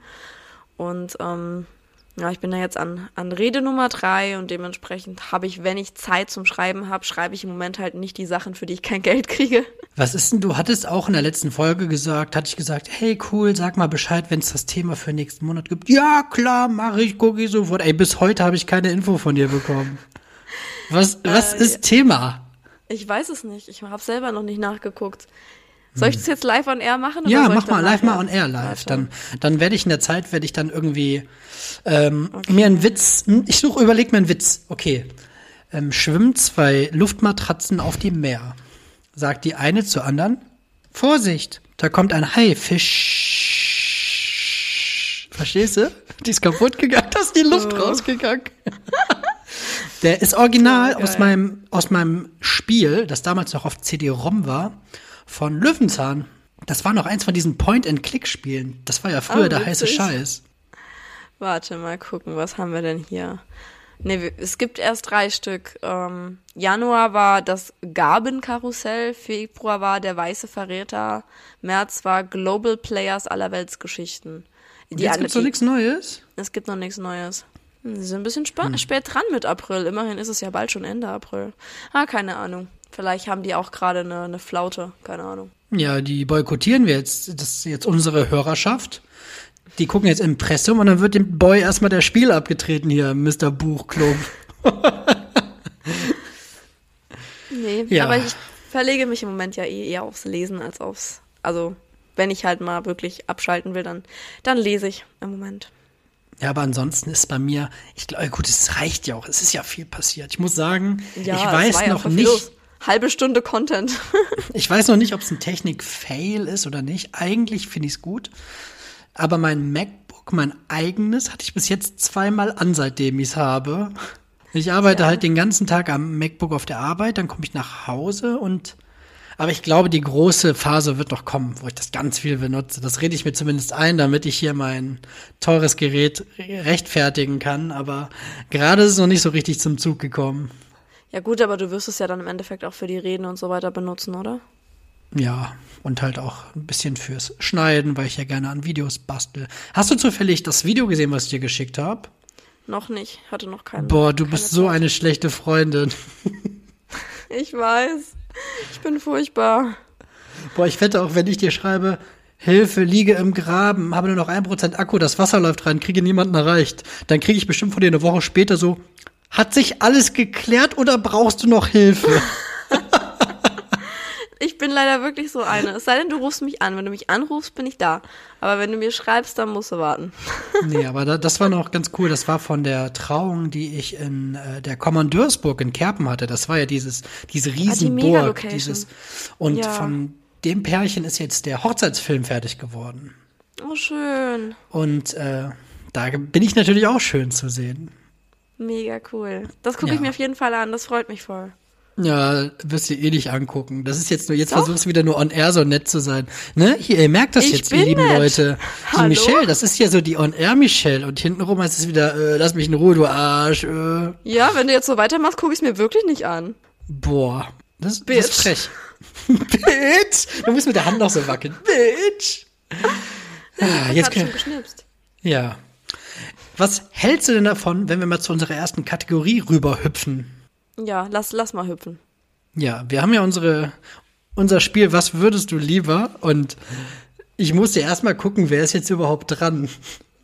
Und ähm, ja, ich bin da jetzt an, an Rede Nummer drei und dementsprechend habe ich, wenn ich Zeit zum Schreiben habe, schreibe ich im Moment halt nicht die Sachen, für die ich kein [laughs] Geld kriege.
Was ist denn, du hattest auch in der letzten Folge gesagt, hatte ich gesagt, hey cool, sag mal Bescheid, wenn es das Thema für nächsten Monat gibt. Ja, klar, mache ich, gucke ich sofort. Ey, bis heute habe ich keine Info von dir bekommen. Was, was
Äh,
ist Thema?
Ich weiß es nicht. Ich habe selber noch nicht nachgeguckt. Soll ich das jetzt live on air machen? oder
Ja, mach mal live mal on air live. Dann, dann werde ich in der Zeit, werde ich dann irgendwie ähm, mir einen Witz, hm, ich suche, überleg mir einen Witz. Okay. Ähm, schwimmen zwei Luftmatratzen auf dem Meer. Sagt die eine zur anderen, Vorsicht, da kommt ein Haifisch. Verstehst du? Die ist kaputt gegangen, [laughs] da ist die Luft rausgegangen. [laughs] Der ist original
geil.
aus meinem, aus meinem Spiel, das damals noch auf CD-ROM war, von Löwenzahn. Das war noch eins von diesen Point-and-Click-Spielen. Das war ja früher
Ah,
der heiße. Scheiß.
Warte mal gucken, was haben wir denn hier? Wir- es gibt erst drei Stück. Ähm, Januar war das Gabenkarussell, Februar war der Weiße Verräter, März war Global Players aller Weltsgeschichten. Die
Jetzt gibt's doch
die-
nichts Neues.
Es gibt noch nichts Neues. Hm, Sie sind ein bisschen spa- spät dran mit April. Immerhin ist es ja bald schon Ende April. Ah, keine Ahnung. Vielleicht haben die auch gerade eine, eine Flaute. Keine Ahnung.
Ja, die boykottieren wir jetzt. Das ist jetzt unsere Hörerschaft. Die gucken jetzt Impressum und dann wird dem Boy erstmal der Spiel abgetreten hier, Mr. Buchklub. [laughs]
Nee,
Ja.
aber ich verlege mich im Moment ja eh eher aufs Lesen als aufs. Also, wenn ich halt mal wirklich abschalten will, dann, dann lese ich im Moment.
Ja, aber ansonsten ist bei mir, ich glaube, gut, es reicht ja auch. Es ist ja viel passiert. Ich muss sagen,
Ja,
ich weiß noch nicht,
los. Halbe Stunde Content. [laughs]
Ich weiß noch nicht, ob es ein Technik-Fail ist oder nicht. Eigentlich finde ich es gut. Aber mein MacBook, mein eigenes, hatte ich bis jetzt zweimal an, seitdem ich es habe. Ich arbeite
Ja.
halt den ganzen Tag am MacBook auf der Arbeit, dann komme ich nach Hause und aber ich glaube, die große Phase wird noch kommen, wo ich das ganz viel benutze. Das rede ich mir zumindest ein, damit ich hier mein teures Gerät rechtfertigen kann. Aber gerade ist es noch nicht so richtig zum Zug gekommen.
Ja gut, aber du wirst es ja dann im Endeffekt auch für die Reden und so weiter benutzen, oder?
Ja, und halt auch ein bisschen fürs Schneiden, weil ich ja gerne an Videos bastel. Hast du zufällig das Video gesehen, was ich dir geschickt habe?
Noch nicht. Hatte noch keinen.
Boah, du bist so eine schlechte Freundin. [laughs]
Ich weiß. Ich bin furchtbar.
Boah, ich wette auch, wenn ich dir schreibe, Hilfe, liege im Graben, habe nur noch ein Prozent Akku, das Wasser läuft rein, kriege niemanden erreicht. Dann kriege ich bestimmt von dir eine Woche später so, hat sich alles geklärt oder brauchst du noch Hilfe? [laughs] [laughs]
Ich bin leider wirklich so eine. Es sei denn, du rufst mich an. Wenn du mich anrufst, bin ich da. Aber wenn du mir schreibst, dann musst du warten. [laughs]
nee, aber da, das war noch ganz cool. Das war von der Trauung, die ich in äh, der Kommandeursburg in Kerpen hatte. Das war ja dieses, diese
Ah, die
Riesenburg. Dieses, und
Ja.
von dem Pärchen ist jetzt der Hochzeitsfilm fertig geworden.
Oh, schön.
Und äh, da bin ich natürlich auch schön zu sehen.
Mega cool. Das gucke
Ja.
ich mir auf jeden Fall an. Das freut mich voll.
Ja, wirst du eh nicht angucken. Das ist jetzt nur, jetzt
Doch.
versuchst du wieder nur on air so nett zu sein. Ne? Hier, ihr merkt das
Ich
jetzt, ihr lieben
nett.
Leute. Die
Hallo?
Michelle, das ist ja so die on air Michelle. Und hintenrum heißt es wieder, äh, lass mich in Ruhe, du Arsch. Äh.
Ja, wenn du jetzt so weitermachst, gucke ich es mir wirklich nicht an.
Boah, das, das
Bitch.
ist frech. [laughs] Bitch! Du musst mit der Hand noch so wackeln. Bitch! Ah, jetzt können,
geschnipst.
ja. Was hältst du denn davon, wenn wir mal zu unserer ersten Kategorie rüberhüpfen?
Ja, lass, lass mal hüpfen.
Ja, wir haben ja unsere, unser Spiel Was würdest du lieber? Und ich musste erstmal gucken, wer ist jetzt überhaupt dran?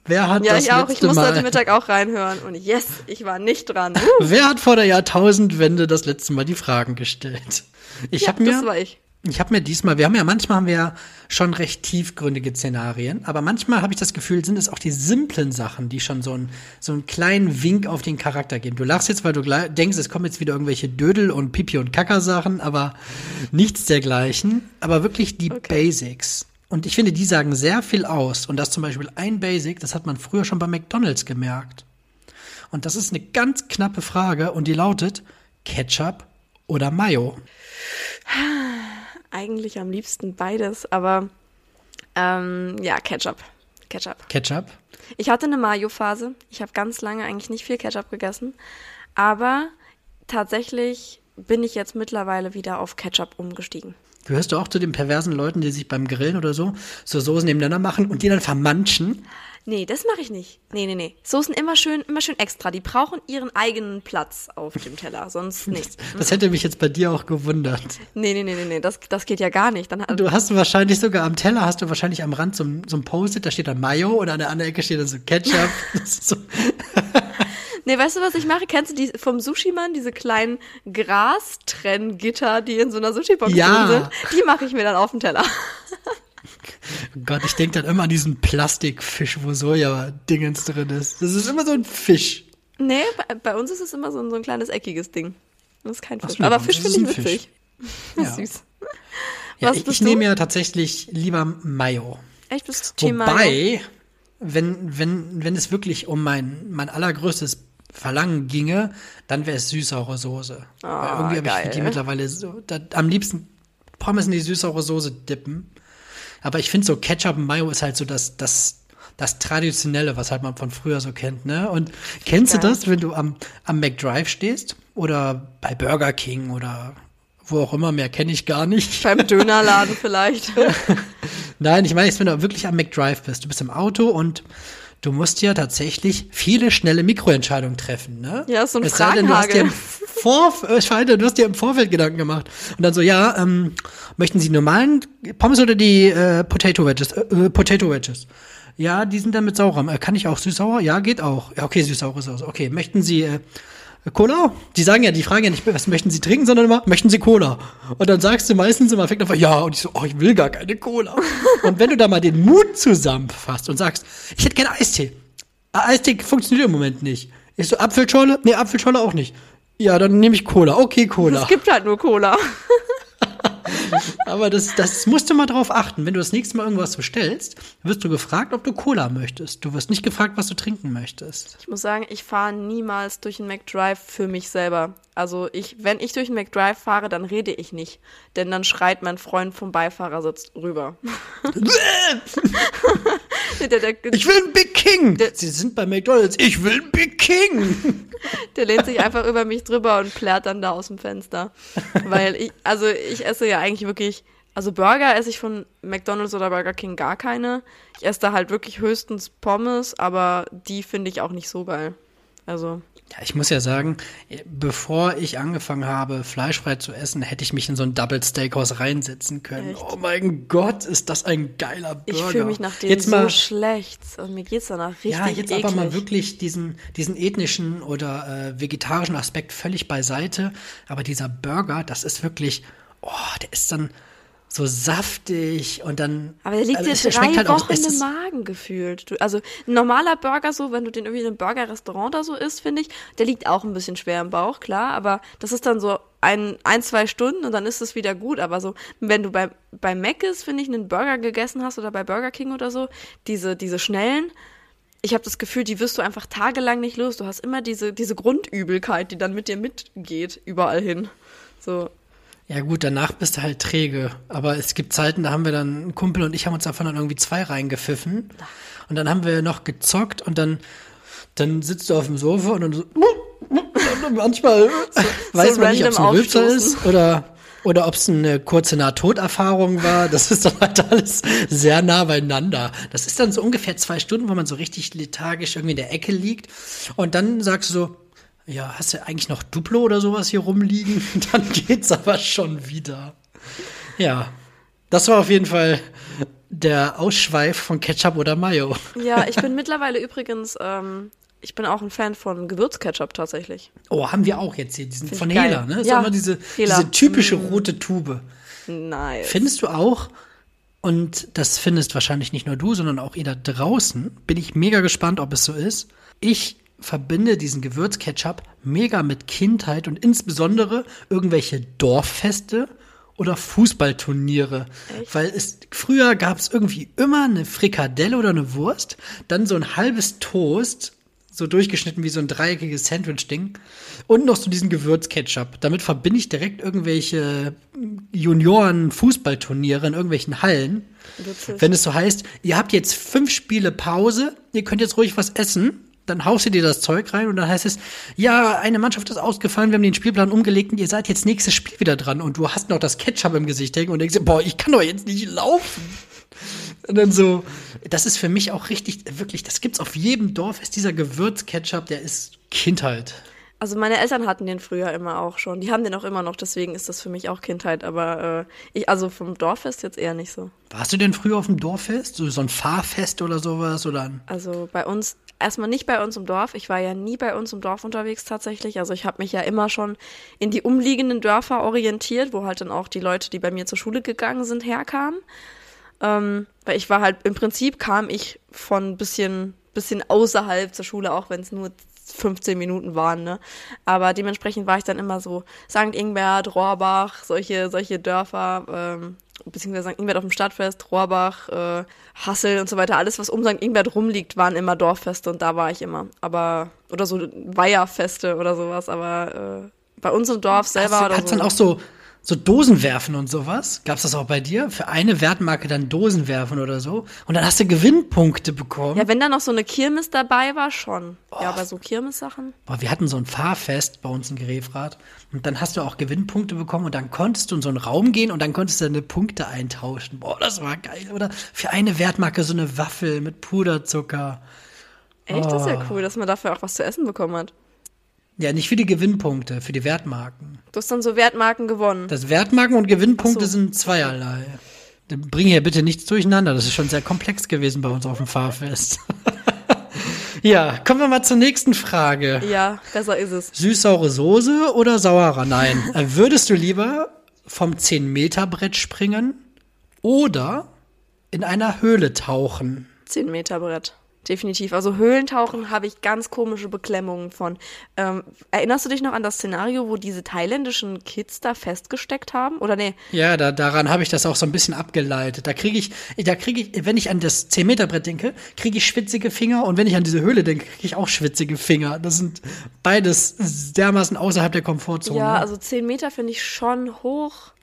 Wer hat
Ja,
das
ich auch. Ich musste
Mal,
heute Mittag auch reinhören. Und yes, ich war nicht dran. Uh,
Wer hat vor der Jahrtausendwende das letzte Mal die Fragen gestellt? Ich
ja,
habe mir
das war ich.
Ich habe mir diesmal, wir haben ja manchmal haben wir ja schon recht tiefgründige Szenarien, aber manchmal habe ich das Gefühl, sind es auch die simplen Sachen, die schon so, ein, so einen kleinen Wink auf den Charakter geben. Du lachst jetzt, weil du denkst, es kommen jetzt wieder irgendwelche Dödel und Pipi und Kacker Sachen, aber nichts dergleichen. Aber wirklich die
Okay.
Basics. Und ich finde, die sagen sehr viel aus. Und das zum Beispiel ein Basic, das hat man früher schon bei McDonalds gemerkt. Und das ist eine ganz knappe Frage und die lautet Ketchup oder Mayo. [sighs]
Eigentlich am liebsten beides, aber ähm, ja, Ketchup. Ketchup.
Ketchup?
Ich hatte eine Mayo-Phase. Ich habe ganz lange eigentlich nicht viel Ketchup gegessen. Aber tatsächlich bin ich jetzt mittlerweile wieder auf Ketchup umgestiegen.
Gehörst du auch zu den perversen Leuten, die sich beim Grillen oder so so Soßen nebeneinander machen und die dann vermanschen?
Nee, das mache ich nicht. Nee, nee, nee. Soßen immer schön, immer schön extra. Die brauchen ihren eigenen Platz auf dem Teller, sonst nicht. [laughs]
Das hätte mich jetzt bei dir auch gewundert.
Nee, nee, nee, nee, nee. Das, das geht ja gar nicht. Dann,
Du hast wahrscheinlich sogar am Teller, hast du wahrscheinlich am Rand so ein, so ein Post-it, da steht dann Mayo und an der anderen Ecke steht dann so Ketchup. [laughs] Das ist so,
Nee, weißt du, was ich mache? Kennst du die vom Sushi-Mann, diese kleinen Grastrenngitter, die in so einer Sushi-Box
Ja.
drin sind? Die mache ich mir dann auf den Teller.
oh Gott, ich denke dann immer an diesen Plastikfisch, wo Soja-Dingens drin ist. Das ist immer so ein Fisch.
Nee, bei, bei uns ist es immer so ein, so ein kleines eckiges Ding. Das ist kein
Ach
Fisch.
so,
Aber Fisch finde ich witzig. [laughs]
Ja.
Süß.
Ja, ich ich nehme ja tatsächlich lieber Mayo.
Echt, bist du Team Mayo?
Wobei, wenn, wenn, wenn es wirklich um mein, mein allergrößtes Verlangen ginge, dann wäre es süß-saure Soße. Weil
Ah,
irgendwie habe ich die mittlerweile so, da, am liebsten Pommes in die süß-saure Soße dippen. Aber ich finde so Ketchup und Mayo ist halt so das, das, das Traditionelle, was halt man von früher so kennt, ne? Und kennst du
Geil.
das, wenn du am, am McDrive stehst oder bei Burger King oder wo auch immer, mehr kenne ich gar nicht.
Beim [laughs] Dönerladen vielleicht. [laughs]
Nein, ich meine wenn du wirklich am McDrive bist. Du bist im Auto und du musst ja tatsächlich viele schnelle Mikroentscheidungen treffen, ne?
Ja, so ein
Es sei denn, du hast dir im
Fragenhagel.
Vor, äh, du hast dir im Vorfeld Gedanken gemacht. Und dann so, ja, ähm, möchten Sie normalen Pommes oder die äh, Potato Wedges? Äh, äh, Potato Wedges. Ja, die sind dann mit Sauerrahm. Äh, kann ich auch süß-sauer? Ja, geht auch. Ja, okay, süß-saure Sauce. Okay, möchten Sie äh, Cola? Die sagen ja, die fragen ja nicht, was möchten Sie trinken, sondern immer, möchten Sie Cola? Und dann sagst du meistens immer, fängt einfach, ja, und ich so, oh, ich will gar keine Cola. [laughs] und wenn du da mal den Mut zusammenfasst und sagst, ich hätte gerne Eistee. Ah, Eistee funktioniert im Moment nicht. Ich so, Apfelscholle? Nee, Apfelscholle auch nicht. Ja, dann nehme ich Cola. Okay, Cola.
Es gibt halt nur Cola.
Aber das, das musst du mal drauf achten. Wenn du das nächste Mal irgendwas bestellst, wirst du gefragt, ob du Cola möchtest. Du wirst nicht gefragt, was du trinken möchtest.
Ich muss sagen, ich fahre niemals durch einen McDrive für mich selber. Also ich, wenn ich durch einen McDrive fahre, dann rede ich nicht. Denn dann schreit mein Freund vom Beifahrersitz rüber. [laughs] [laughs] der, der, der,
Ich will einen Big King. Sie sind bei McDonalds. Ich will einen Big King. [laughs]
der lehnt sich einfach über mich drüber und plärt dann da aus dem Fenster. Weil ich, also ich esse ja eigentlich wirklich, also Burger esse ich von McDonalds oder Burger King gar keine. Ich esse da halt wirklich höchstens Pommes, aber die finde ich auch nicht so geil. Also.
Ja, ich muss ja sagen, bevor ich angefangen habe, fleischfrei zu essen, hätte ich mich in so ein Double Steakhouse reinsetzen können.
Echt?
Oh mein Gott, ist das ein geiler Burger.
Ich fühle mich nach dem
jetzt
so
mal,
schlecht. Und mir geht's danach richtig
Ja, jetzt
eklig.
aber mal wirklich diesen, diesen ethnischen oder äh, vegetarischen Aspekt völlig beiseite. Aber dieser Burger, das ist wirklich, oh, der ist dann so saftig und dann.
Aber der liegt
also
dir drei
halt auch-
Wochen
es
im
ist-
Magen gefühlt. Du, also ein normaler Burger so, wenn du den irgendwie in einem Burger-Restaurant oder so isst, finde ich, der liegt auch ein bisschen schwer im Bauch, klar. Aber das ist dann so ein, ein zwei Stunden und dann ist es wieder gut. Aber so, wenn du bei, bei Mc's, finde ich, einen Burger gegessen hast oder bei Burger King oder so, diese, diese schnellen, ich habe das Gefühl, die wirst du einfach tagelang nicht los. Du hast immer diese, diese Grundübelkeit, die dann mit dir mitgeht, überall hin. So,
Ja gut, danach bist du halt träge. Aber es gibt Zeiten, da haben wir dann, ein Kumpel und ich haben uns davon dann irgendwie zwei reingepfiffen. Und dann haben wir noch gezockt und dann, dann sitzt du auf dem Sofa und dann so, und manchmal weiß man nicht, ob es ein Rülpser ist oder, oder ob es eine kurze Nahtoderfahrung war. Das ist dann halt alles sehr nah beieinander. Das ist dann so ungefähr zwei Stunden, wo man so richtig lethargisch irgendwie in der Ecke liegt. Und dann sagst du so, ja, hast du eigentlich noch Duplo oder sowas hier rumliegen? [laughs] [laughs] Dann geht's aber schon wieder. Ja, das war auf jeden Fall der Ausschweif von Ketchup oder Mayo. [laughs]
Ja, ich bin mittlerweile übrigens, ähm, ich bin auch ein Fan von Gewürzketchup tatsächlich.
Oh, haben wir auch jetzt hier, diesen
Find
von. Hela, ne? Ist
Ja,
immer diese,
Hela.
diese typische rote Tube.
Nice.
Findest du auch, und das findest wahrscheinlich nicht nur du, sondern auch ihr da draußen, bin ich mega gespannt, ob es so ist. Ich verbinde diesen Gewürzketchup mega mit Kindheit und insbesondere irgendwelche Dorffeste oder Fußballturniere.
Echt?
Weil es früher gab es irgendwie immer eine Frikadelle oder eine Wurst, dann so ein halbes Toast, so durchgeschnitten wie so ein dreieckiges Sandwich-Ding und noch so diesen Gewürzketchup. Damit verbinde ich direkt irgendwelche Junioren-Fußballturniere in irgendwelchen Hallen. Wenn es so heißt, ihr habt jetzt fünf Spiele Pause, ihr könnt jetzt ruhig was essen, dann haust du dir das Zeug rein und dann heißt es, ja, eine Mannschaft ist ausgefallen, wir haben den Spielplan umgelegt und ihr seid jetzt nächstes Spiel wieder dran und du hast noch das Ketchup im Gesicht hängen und denkst, boah, ich kann doch jetzt nicht laufen. Und dann so, das ist für mich auch richtig, wirklich, das gibt's auf jedem Dorf, ist dieser Gewürzketchup, der ist Kindheit.
Also meine Eltern hatten den früher immer auch schon. Die haben den auch immer noch, deswegen ist das für mich auch Kindheit. Aber äh, ich, also vom Dorffest jetzt eher nicht so.
Warst du denn früher auf dem Dorffest? So, so ein Fahrfest oder sowas? Oder
Also bei uns, erstmal nicht bei uns im Dorf. Ich war ja nie bei uns im Dorf unterwegs tatsächlich. Also ich habe mich ja immer schon in die umliegenden Dörfer orientiert, wo halt dann auch die Leute, die bei mir zur Schule gegangen sind, herkamen. Ähm, weil ich war halt, im Prinzip kam ich von bisschen, bisschen außerhalb zur Schule, auch wenn es nur 15 Minuten waren, ne? Aber dementsprechend war ich dann immer so St. Ingbert, Rohrbach, solche, solche Dörfer, ähm, beziehungsweise St. Ingbert auf dem Stadtfest, Rohrbach, äh, Hassel und so weiter. Alles, was um St. Ingbert rumliegt, waren immer Dorffeste und da war ich immer. Aber, oder so Weiherfeste oder sowas, aber äh, bei uns im Dorf selber
Hast du
oder
hat's
so.
dann auch so, so Dosen werfen und sowas? Gab's das auch bei dir? Für eine Wertmarke dann Dosen werfen oder so? Und dann hast du Gewinnpunkte bekommen?
ja, wenn da noch so eine Kirmes dabei war, schon.
Oh.
Ja, bei so Kirmessachen.
Boah, wir hatten so ein Fahrfest bei uns in Grefrath und dann hast du auch Gewinnpunkte bekommen und dann konntest du in so einen Raum gehen und dann konntest du deine Punkte eintauschen. Boah, das war geil, oder? Für eine Wertmarke so eine Waffel mit Puderzucker.
Echt, das ist
Oh.
ja cool, dass man dafür auch was zu essen bekommen hat.
Ja, nicht für die Gewinnpunkte, für die Wertmarken.
Du hast dann so Wertmarken gewonnen.
Das Wertmarken und Gewinnpunkte
so.
sind zweierlei. Dann Bring hier bitte nichts durcheinander. Das ist schon sehr komplex gewesen bei uns auf dem Fahrfest. [laughs] ja, kommen wir mal zur nächsten Frage.
Ja, besser ist es.
Süß-saure Soße oder saurer? Nein. Äh, Würdest du lieber vom 10-Meter-Brett springen oder in einer Höhle tauchen?
10 Meter Brett. Definitiv. Also Höhlentauchen habe ich ganz komische Beklemmungen von. Ähm, erinnerst du dich noch an das Szenario, wo diese thailändischen Kids da festgesteckt haben? Oder nee?
Ja, da, daran habe ich das auch so ein bisschen abgeleitet. Da kriege ich, da kriege ich, wenn ich an das 10-Meter-Brett denke, kriege ich schwitzige Finger und wenn ich an diese Höhle denke, kriege ich auch schwitzige Finger. Das sind beides dermaßen außerhalb der Komfortzone.
Ja, also 10 Meter finde ich schon hoch.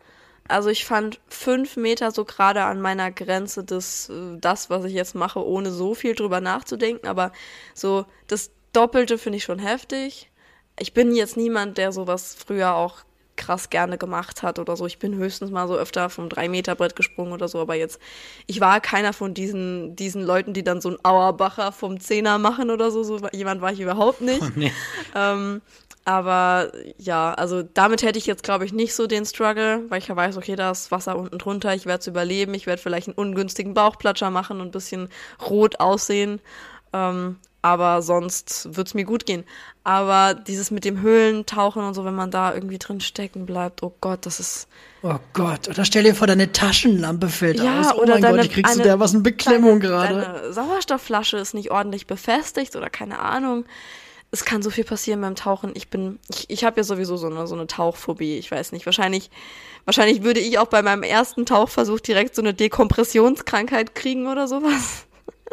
Also ich fand 5 Meter so gerade an meiner Grenze des, äh, das, was ich jetzt mache, ohne so viel drüber nachzudenken. Aber so das Doppelte finde ich schon heftig. Ich bin jetzt niemand, der sowas früher auch krass gerne gemacht hat oder so. Ich bin höchstens mal so öfter vom 3-Meter-Brett gesprungen oder so, aber jetzt, ich war keiner von diesen, diesen Leuten, die dann so ein Auerbacher vom Zehner machen oder so. so jemand war ich überhaupt nicht. Oh, [laughs] nee. ähm, aber ja, also damit hätte ich jetzt, glaube ich, nicht so den Struggle, weil ich ja weiß, okay, da ist Wasser unten drunter, ich werde es überleben, ich werde vielleicht einen ungünstigen Bauchplatscher machen und ein bisschen rot aussehen. Ähm, aber sonst wird es mir gut gehen. Aber dieses mit dem Höhlentauchen und so, wenn man da irgendwie drin stecken bleibt, oh Gott, das ist.
Oh Gott, oder stell dir vor, deine Taschenlampe fällt ja, aus. Oh oder mein deine, Gott, kriegst eine, du da was in Beklemmung gerade.
Deine Sauerstoffflasche ist nicht ordentlich befestigt oder keine Ahnung es kann so viel passieren beim Tauchen. Ich bin, ich, ich habe ja sowieso so eine, so eine Tauchphobie. Ich weiß nicht. Wahrscheinlich, wahrscheinlich würde ich auch bei meinem ersten Tauchversuch direkt so eine Dekompressionskrankheit kriegen oder sowas.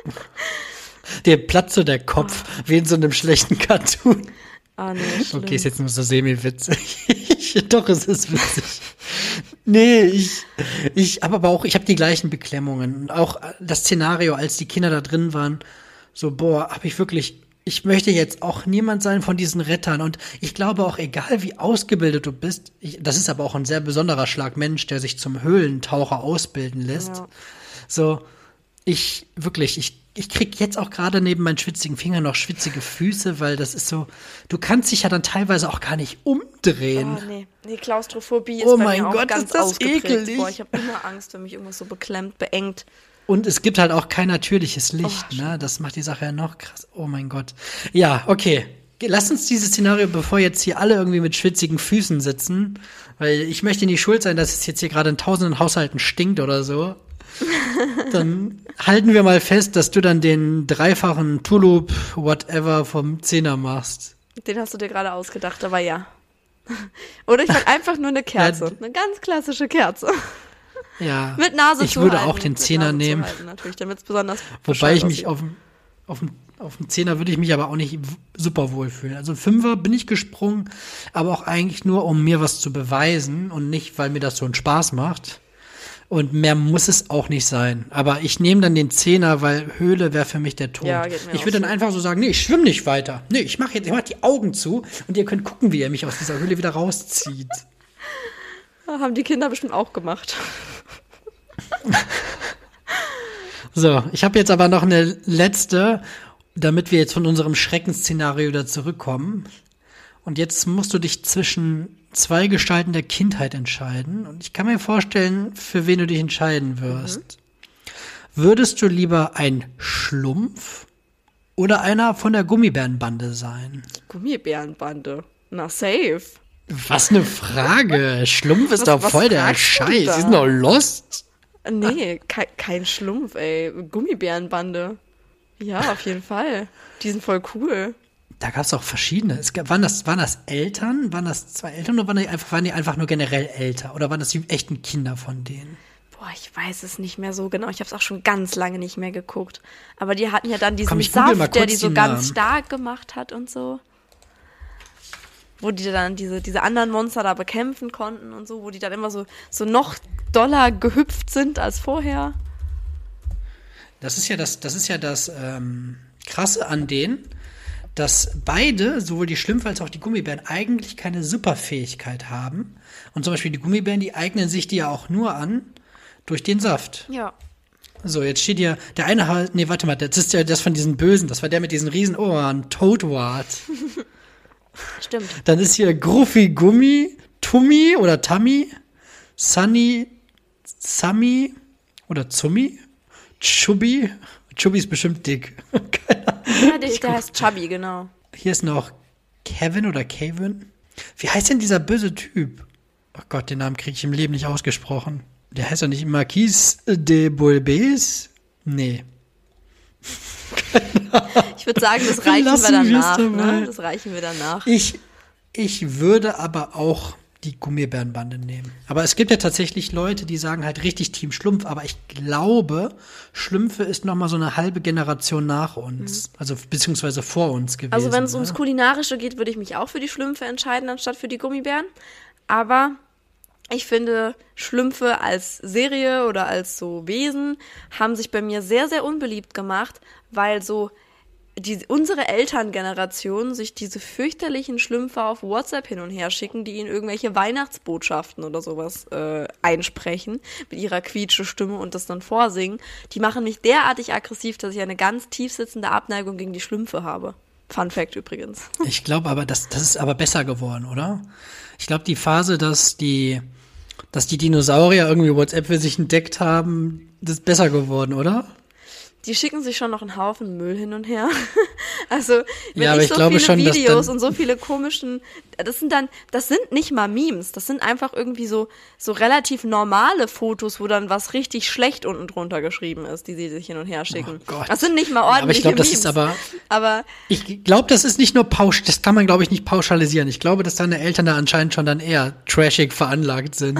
[laughs]
Der platzt so der Kopf, oh. wie in so einem schlechten Cartoon. Ah, nee, schlimm. Okay, ist jetzt nur so semi-witzig. [laughs] Doch, es ist witzig. Nee, ich, ich habe aber auch, ich habe die gleichen Beklemmungen. auch das Szenario, als die Kinder da drin waren, so, boah, habe ich wirklich ich möchte jetzt auch niemand sein von diesen Rettern. Und ich glaube auch, egal wie ausgebildet du bist, ich, das ist aber auch ein sehr besonderer Schlag Mensch, der sich zum Höhlentaucher ausbilden lässt. Ja. So, ich wirklich, ich, ich krieg jetzt auch gerade neben meinen schwitzigen Fingern noch schwitzige Füße, weil das ist so, du kannst dich ja dann teilweise auch gar nicht umdrehen.
Oh, nee. Nee, Klaustrophobie ist oh bei mir auch Gott, ganz ist das ausgeprägt. Ekelig. Boah, ich habe immer Angst, wenn mich irgendwas so beklemmt, beengt.
Und es gibt halt auch kein natürliches Licht, oh, ne? Das macht die Sache ja noch krass. Oh mein Gott. Ja, okay. Lass uns dieses Szenario, bevor jetzt hier alle irgendwie mit schwitzigen Füßen sitzen, weil ich möchte nicht schuld sein, dass es jetzt hier gerade in tausenden Haushalten stinkt oder so. Dann halten wir mal fest, dass du dann den dreifachen Tulip whatever vom Zehner machst.
Den hast du dir gerade ausgedacht, aber ja. [laughs] Oder ich sag einfach nur eine Kerze. eine ganz klassische Kerze.
Ja. [laughs]
Mit Nase
Ich würde auch den Zehner nehmen.
Halten, natürlich, damit es besonders
Wobei ich mich auf dem, auf dem auf dem Zehner würde ich mich aber auch nicht super wohl fühlen. Also Fünfer bin ich gesprungen, aber auch eigentlich nur, um mir was zu beweisen und nicht, weil mir das so einen Spaß macht. Und mehr muss es auch nicht sein. Aber ich nehme dann den Zehner, weil Höhle wäre für mich der Tod. Ja, ich würde dann einfach so sagen, nee, ich schwimme nicht weiter. Nee, ich mache jetzt, ich mach die Augen zu und ihr könnt gucken, wie er mich aus dieser Höhle wieder rauszieht.
Haben die Kinder bestimmt auch gemacht. [laughs]
so, ich habe jetzt aber noch eine letzte, damit wir jetzt von unserem Schreckensszenario wieder zurückkommen. Und jetzt musst du dich zwischen zwei Gestalten der Kindheit entscheiden. Und ich kann mir vorstellen, für wen du dich entscheiden wirst. Mhm. Würdest du lieber ein Schlumpf oder einer von der Gummibärenbande sein?
Gummibärenbande? Na, safe.
Was eine Frage. [laughs] Schlumpf ist was, doch voll der Scheiß. Die sind doch lost.
Nee, kein, kein Schlumpf, ey. Gummibärenbande. Ja, auf jeden Fall. Die sind voll cool.
Da gab es auch verschiedene. Es gab, waren, das, waren das Eltern? Waren das zwei Eltern oder waren die, einfach, waren die einfach nur generell älter? Oder waren das die echten Kinder von denen?
Boah, ich weiß es nicht mehr so genau. Ich habe es auch schon ganz lange nicht mehr geguckt. Aber die hatten ja dann diesen Komm, Saft, der die so ganz stark gemacht hat und so wo die dann diese, diese anderen Monster da bekämpfen konnten und so, wo die dann immer so, so noch doller gehüpft sind als vorher.
Das ist ja das, das ist ja das ähm, Krasse an denen, dass beide, sowohl die Schlümpfe als auch die Gummibären, eigentlich keine Superfähigkeit haben. Und zum Beispiel die Gummibären, die eignen sich die ja auch nur an durch den Saft.
Ja.
So, jetzt steht hier, der eine, nee, warte mal, das ist ja das von diesen Bösen, das war der mit diesen riesen Ohren, Toadwart. [laughs]
Stimmt.
Dann ist hier Gruffy Gummi, Tummi oder Tammy, Sunny, Sammy oder Zummi, Chubby. Chubby ist bestimmt dick. [laughs]
ja, der, der heißt Chubby, genau.
Hier ist noch Kevin oder Kevin. Wie heißt denn dieser böse Typ? Oh Gott, den Namen kriege ich im Leben nicht ausgesprochen. Der heißt doch nicht Marquis de Bolbes? Nee. [laughs]
Ich würde sagen, das reichen wir danach. Ne? Das reichen wir danach.
Ich, ich würde aber auch die Gummibärenbande nehmen. Aber es gibt ja tatsächlich Leute, die sagen halt richtig Team Schlumpf, aber ich glaube, Schlümpfe ist noch mal so eine halbe Generation nach uns, mhm. also beziehungsweise vor uns gewesen.
Also wenn es ne? ums Kulinarische geht, würde ich mich auch für die Schlümpfe entscheiden, anstatt für die Gummibären. Aber ich finde, Schlümpfe als Serie oder als so Wesen haben sich bei mir sehr, sehr unbeliebt gemacht, weil so die, unsere Elterngeneration sich diese fürchterlichen Schlümpfe auf WhatsApp hin und her schicken, die ihnen irgendwelche Weihnachtsbotschaften oder sowas äh, einsprechen mit ihrer quietsche Stimme und das dann vorsingen, die machen mich derartig aggressiv, dass ich eine ganz tief sitzende Abneigung gegen die Schlümpfe habe. Fun Fact übrigens. [laughs]
Ich glaube aber, das, das ist aber besser geworden, oder? Ich glaube, die Phase, dass die, dass die Dinosaurier irgendwie WhatsApp für sich entdeckt haben, das ist besser geworden, oder?
Die schicken sich schon noch einen Haufen Müll hin und her. [laughs] also, wenn
Ja, aber
ich
ich
so viele
schon,
Videos und so viele komischen, das sind dann, das sind nicht mal Memes, das sind einfach irgendwie so, so relativ normale Fotos, wo dann was richtig schlecht unten drunter geschrieben ist, die sie sich hin und her schicken.
Oh Gott.
Das sind nicht mal
aber
ordentliche
ich glaube, das
Memes.
ist aber,
aber
ich glaube, das ist nicht nur pausch, das kann man, glaube ich, nicht pauschalisieren. Ich glaube, dass deine Eltern da anscheinend schon dann eher trashig veranlagt sind.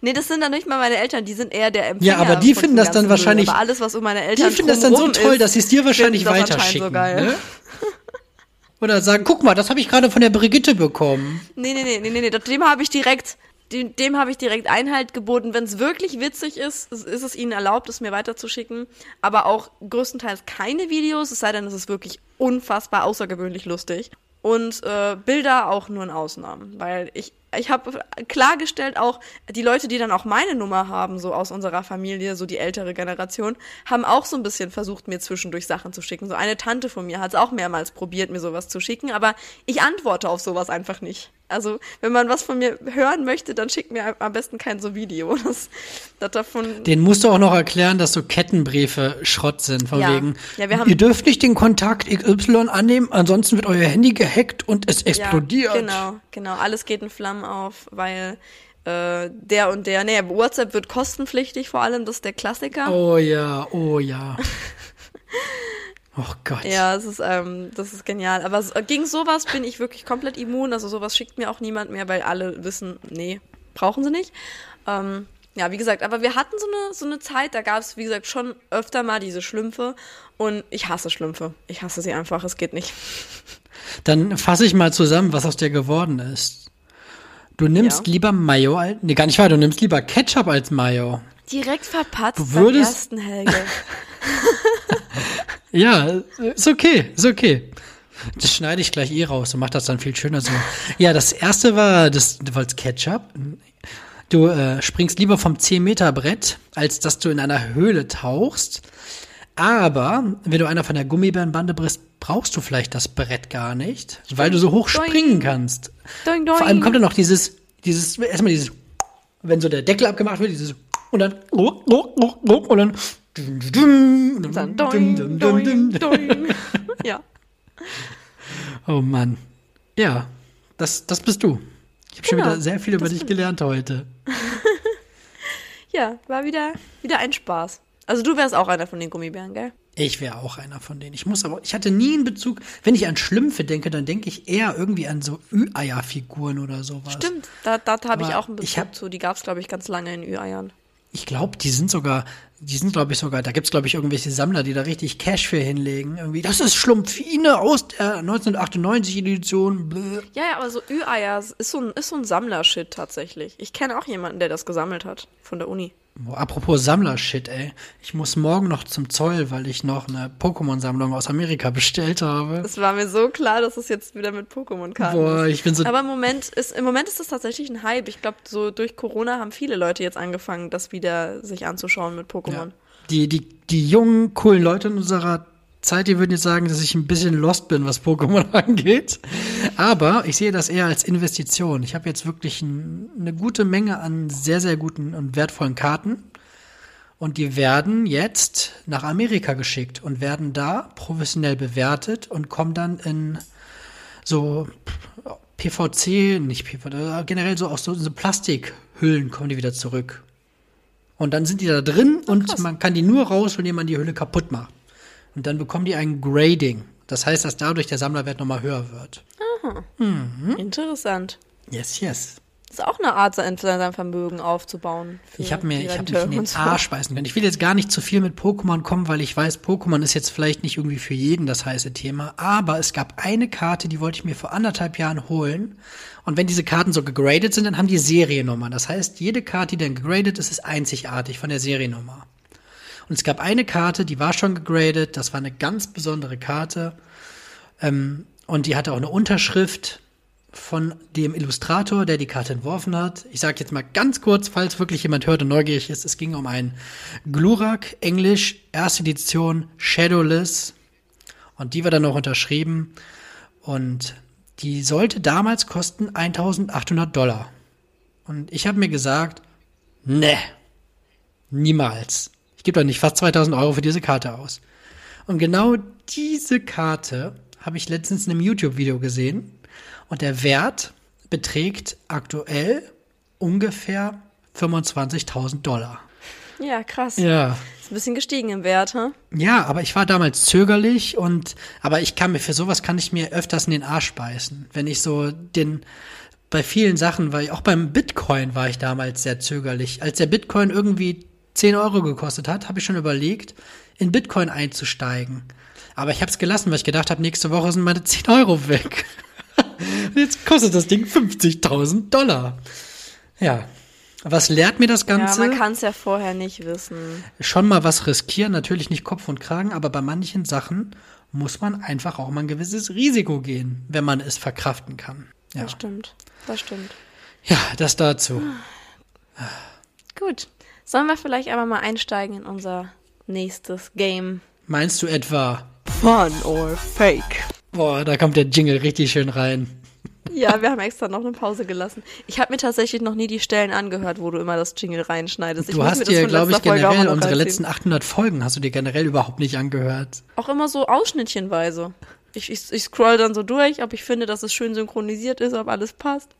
Nee, das sind dann nicht mal meine Eltern, die sind eher der Empfänger.
Ja, aber die finden das dann
ganzen Müll.
wahrscheinlich-
Aber alles, was um meine
Die
Eltern
finden das dann so toll,
ist,
dass sie es dir wahrscheinlich weiterschicken.
So geil.
Ne? [laughs] Oder sagen, guck mal, das habe ich gerade von der Brigitte bekommen.
Nee, nee, nee, nee, nee, nee. Dem habe ich direkt, dem, dem habe ich direkt Einhalt geboten. Wenn es wirklich witzig ist, ist ist es ihnen erlaubt, es mir weiterzuschicken. Aber auch größtenteils keine Videos, es sei denn, es ist wirklich unfassbar außergewöhnlich lustig. Und äh, Bilder auch nur in Ausnahmen. Weil ich, ich habe klargestellt auch, die Leute, die dann auch meine Nummer haben, so aus unserer Familie, so die ältere Generation, haben auch so ein bisschen versucht, mir zwischendurch Sachen zu schicken. So eine Tante von mir hat es auch mehrmals probiert, mir sowas zu schicken, aber ich antworte auf sowas einfach nicht. Also, wenn man was von mir hören möchte, dann schickt mir am besten kein so Video. [laughs] Das, das davon.
Den musst du auch noch erklären, dass so Kettenbriefe Schrott sind, von
Ja.
wegen,
Ja, wir haben-
ihr dürft nicht den Kontakt XY annehmen, ansonsten wird euer Handy gehackt und es explodiert.
Ja, genau, genau. Alles geht in Flammen auf, weil äh, der und der, nee, WhatsApp wird kostenpflichtig vor allem, das ist der Klassiker.
Oh ja, oh ja. [laughs] oh Gott.
Ja, es ist, ähm, das ist genial. Aber gegen sowas bin ich wirklich komplett immun. Also sowas schickt mir auch niemand mehr, weil alle wissen, nee, brauchen sie nicht. Ähm, ja, wie gesagt, aber wir hatten so eine, so eine Zeit, da gab es, wie gesagt, schon öfter mal diese Schlümpfe. Und ich hasse Schlümpfe. Ich hasse sie einfach, es geht nicht. [laughs]
Dann fasse ich mal zusammen, was aus dir geworden ist. Du nimmst
Ja.
lieber Mayo als, nee, gar nicht wahr, du nimmst lieber Ketchup als Mayo.
Direkt verpatzt
Du
beim
würdest-
ersten Helge. [laughs]
Ja, ist okay, ist okay. Das schneide ich gleich eh raus und mach das dann viel schöner so. Ja, das erste war, das, du wolltest Ketchup. Du äh, springst lieber vom 10-Meter-Brett, als dass du in einer Höhle tauchst. Aber wenn du einer von der Gummibärenbande bist, brauchst du vielleicht das Brett gar nicht, weil du so hoch springen kannst.
Doing, doing.
Vor allem kommt dann noch dieses, dieses, erstmal dieses, wenn so der Deckel abgemacht wird, dieses, und dann, und dann, und
Dann doing, doing, doing. [laughs] Ja.
Oh Mann. Ja, das, das bist du. Ich habe schon
Genau,
wieder sehr viel über dich gelernt heute. [laughs]
Ja, war wieder, wieder ein Spaß. Also du wärst auch einer von den Gummibären, gell?
Ich wäre auch einer von denen. Ich muss aber, ich hatte nie einen Bezug, wenn ich an Schlümpfe denke, dann denke ich eher irgendwie an so Ü-Eier-Figuren oder sowas.
Stimmt, da, da habe ich auch einen Bezug
ich hab-
zu. Die gab's glaub ich, ganz lange in Ü-Eiern.
Ich glaube, die sind sogar, die sind, glaube ich, sogar, da gibt's glaub ich, irgendwelche Sammler, die da richtig Cash für hinlegen. Irgendwie, das ist Schlumpfine aus der 1998 Edition. Bläh.
Ja, ja, aber so Ü-Eier ist so ein, ist so ein Sammlershit tatsächlich. Ich kenne auch jemanden, der das gesammelt hat von der Uni.
Apropos Sammler-Shit, ey. Ich muss morgen noch zum Zoll, weil ich noch eine Pokémon-Sammlung aus Amerika bestellt habe.
Es war mir so klar, dass es jetzt wieder mit Pokémon-Karten
Boah, ich bin so
Aber im Moment ist, im Moment ist das tatsächlich ein Hype. Ich glaube, so durch Corona haben viele Leute jetzt angefangen, das wieder sich anzuschauen mit Pokémon.
Ja. Die, die, die jungen, coolen Leute in unserer Zeit, die würden jetzt sagen, dass ich ein bisschen lost bin, was Pokémon [laughs] angeht. Aber ich sehe das eher als Investition. Ich habe jetzt wirklich ein, eine gute Menge an sehr, sehr guten und wertvollen Karten. Und die werden jetzt nach Amerika geschickt und werden da professionell bewertet und kommen dann in so PVC, nicht PVC, generell so aus so, so Plastikhüllen kommen die wieder zurück. Und dann sind die da drin und man kann die nur rausholen, indem man die Hülle kaputt macht. Und dann bekommen die ein Grading. Das heißt, dass dadurch der Sammlerwert nochmal höher wird.
Interessant.
Yes, yes.
Das ist auch eine Art, sein Vermögen aufzubauen.
Ich habe mir, ich
Rente
mich in den. Arsch beißen können. Ich will jetzt gar nicht zu viel mit Pokémon kommen, weil ich weiß, Pokémon ist jetzt vielleicht nicht irgendwie für jeden das heiße Thema. Aber es gab eine Karte, die wollte ich mir vor anderthalb Jahren holen. Und wenn diese Karten so gegradet sind, dann haben die Seriennummern. Das heißt, jede Karte, die dann gegradet ist, ist einzigartig von der Seriennummer. Und es gab eine Karte, die war schon gegradet. Das war eine ganz besondere Karte. Ähm, und die hatte auch eine Unterschrift von dem Illustrator, der die Karte entworfen hat. Ich sage jetzt mal ganz kurz, falls wirklich jemand hört und neugierig ist, es ging um ein Glurak Englisch erste Edition Shadowless und die war dann noch unterschrieben und die sollte damals kosten 1800 Dollar. Und ich habe mir gesagt, ne, niemals. Ich gebe doch nicht fast 2000 Euro für diese Karte aus. Und genau diese Karte habe ich letztens in einem YouTube-Video gesehen und der Wert beträgt aktuell ungefähr 25.000 Dollar.
Ja, krass.
Ja.
Ist ein bisschen gestiegen im Wert, hm?
Ja, aber ich war damals zögerlich und, aber ich kann mir, für sowas kann ich mir öfters in den Arsch beißen. Wenn ich so den, bei vielen Sachen, weil auch beim Bitcoin war ich damals sehr zögerlich. Als der Bitcoin irgendwie 10 Euro gekostet hat, habe ich schon überlegt, in Bitcoin einzusteigen. Aber ich habe es gelassen, weil ich gedacht habe, nächste Woche sind meine 10 Euro weg. [laughs] Jetzt kostet das Ding 50.000 Dollar. Ja. Was lehrt mir das Ganze?
Ja, man kann es ja vorher nicht wissen.
Schon mal was riskieren, natürlich nicht Kopf und Kragen, aber bei manchen Sachen muss man einfach auch mal ein gewisses Risiko gehen, wenn man es verkraften kann. Ja,
Das stimmt. Das stimmt.
ja das dazu.
Gut. Sollen wir vielleicht aber mal einsteigen in unser nächstes Game?
Meinst du etwa,
Fun or Fake?
boah, da kommt der Jingle richtig schön rein.
Ja, wir haben extra noch eine Pause gelassen. Ich habe mir tatsächlich noch nie die Stellen angehört, wo du immer das Jingle reinschneidest. Ich
Du hast dir,
von
glaube ich,
letzter Folge auch
generell unsere
reinziehen.
letzten 800 Folgen hast du dir generell überhaupt nicht angehört.
Auch immer so ausschnittchenweise. Ich, ich, ich scroll dann so durch, ob ich finde, dass es schön synchronisiert ist, ob alles passt.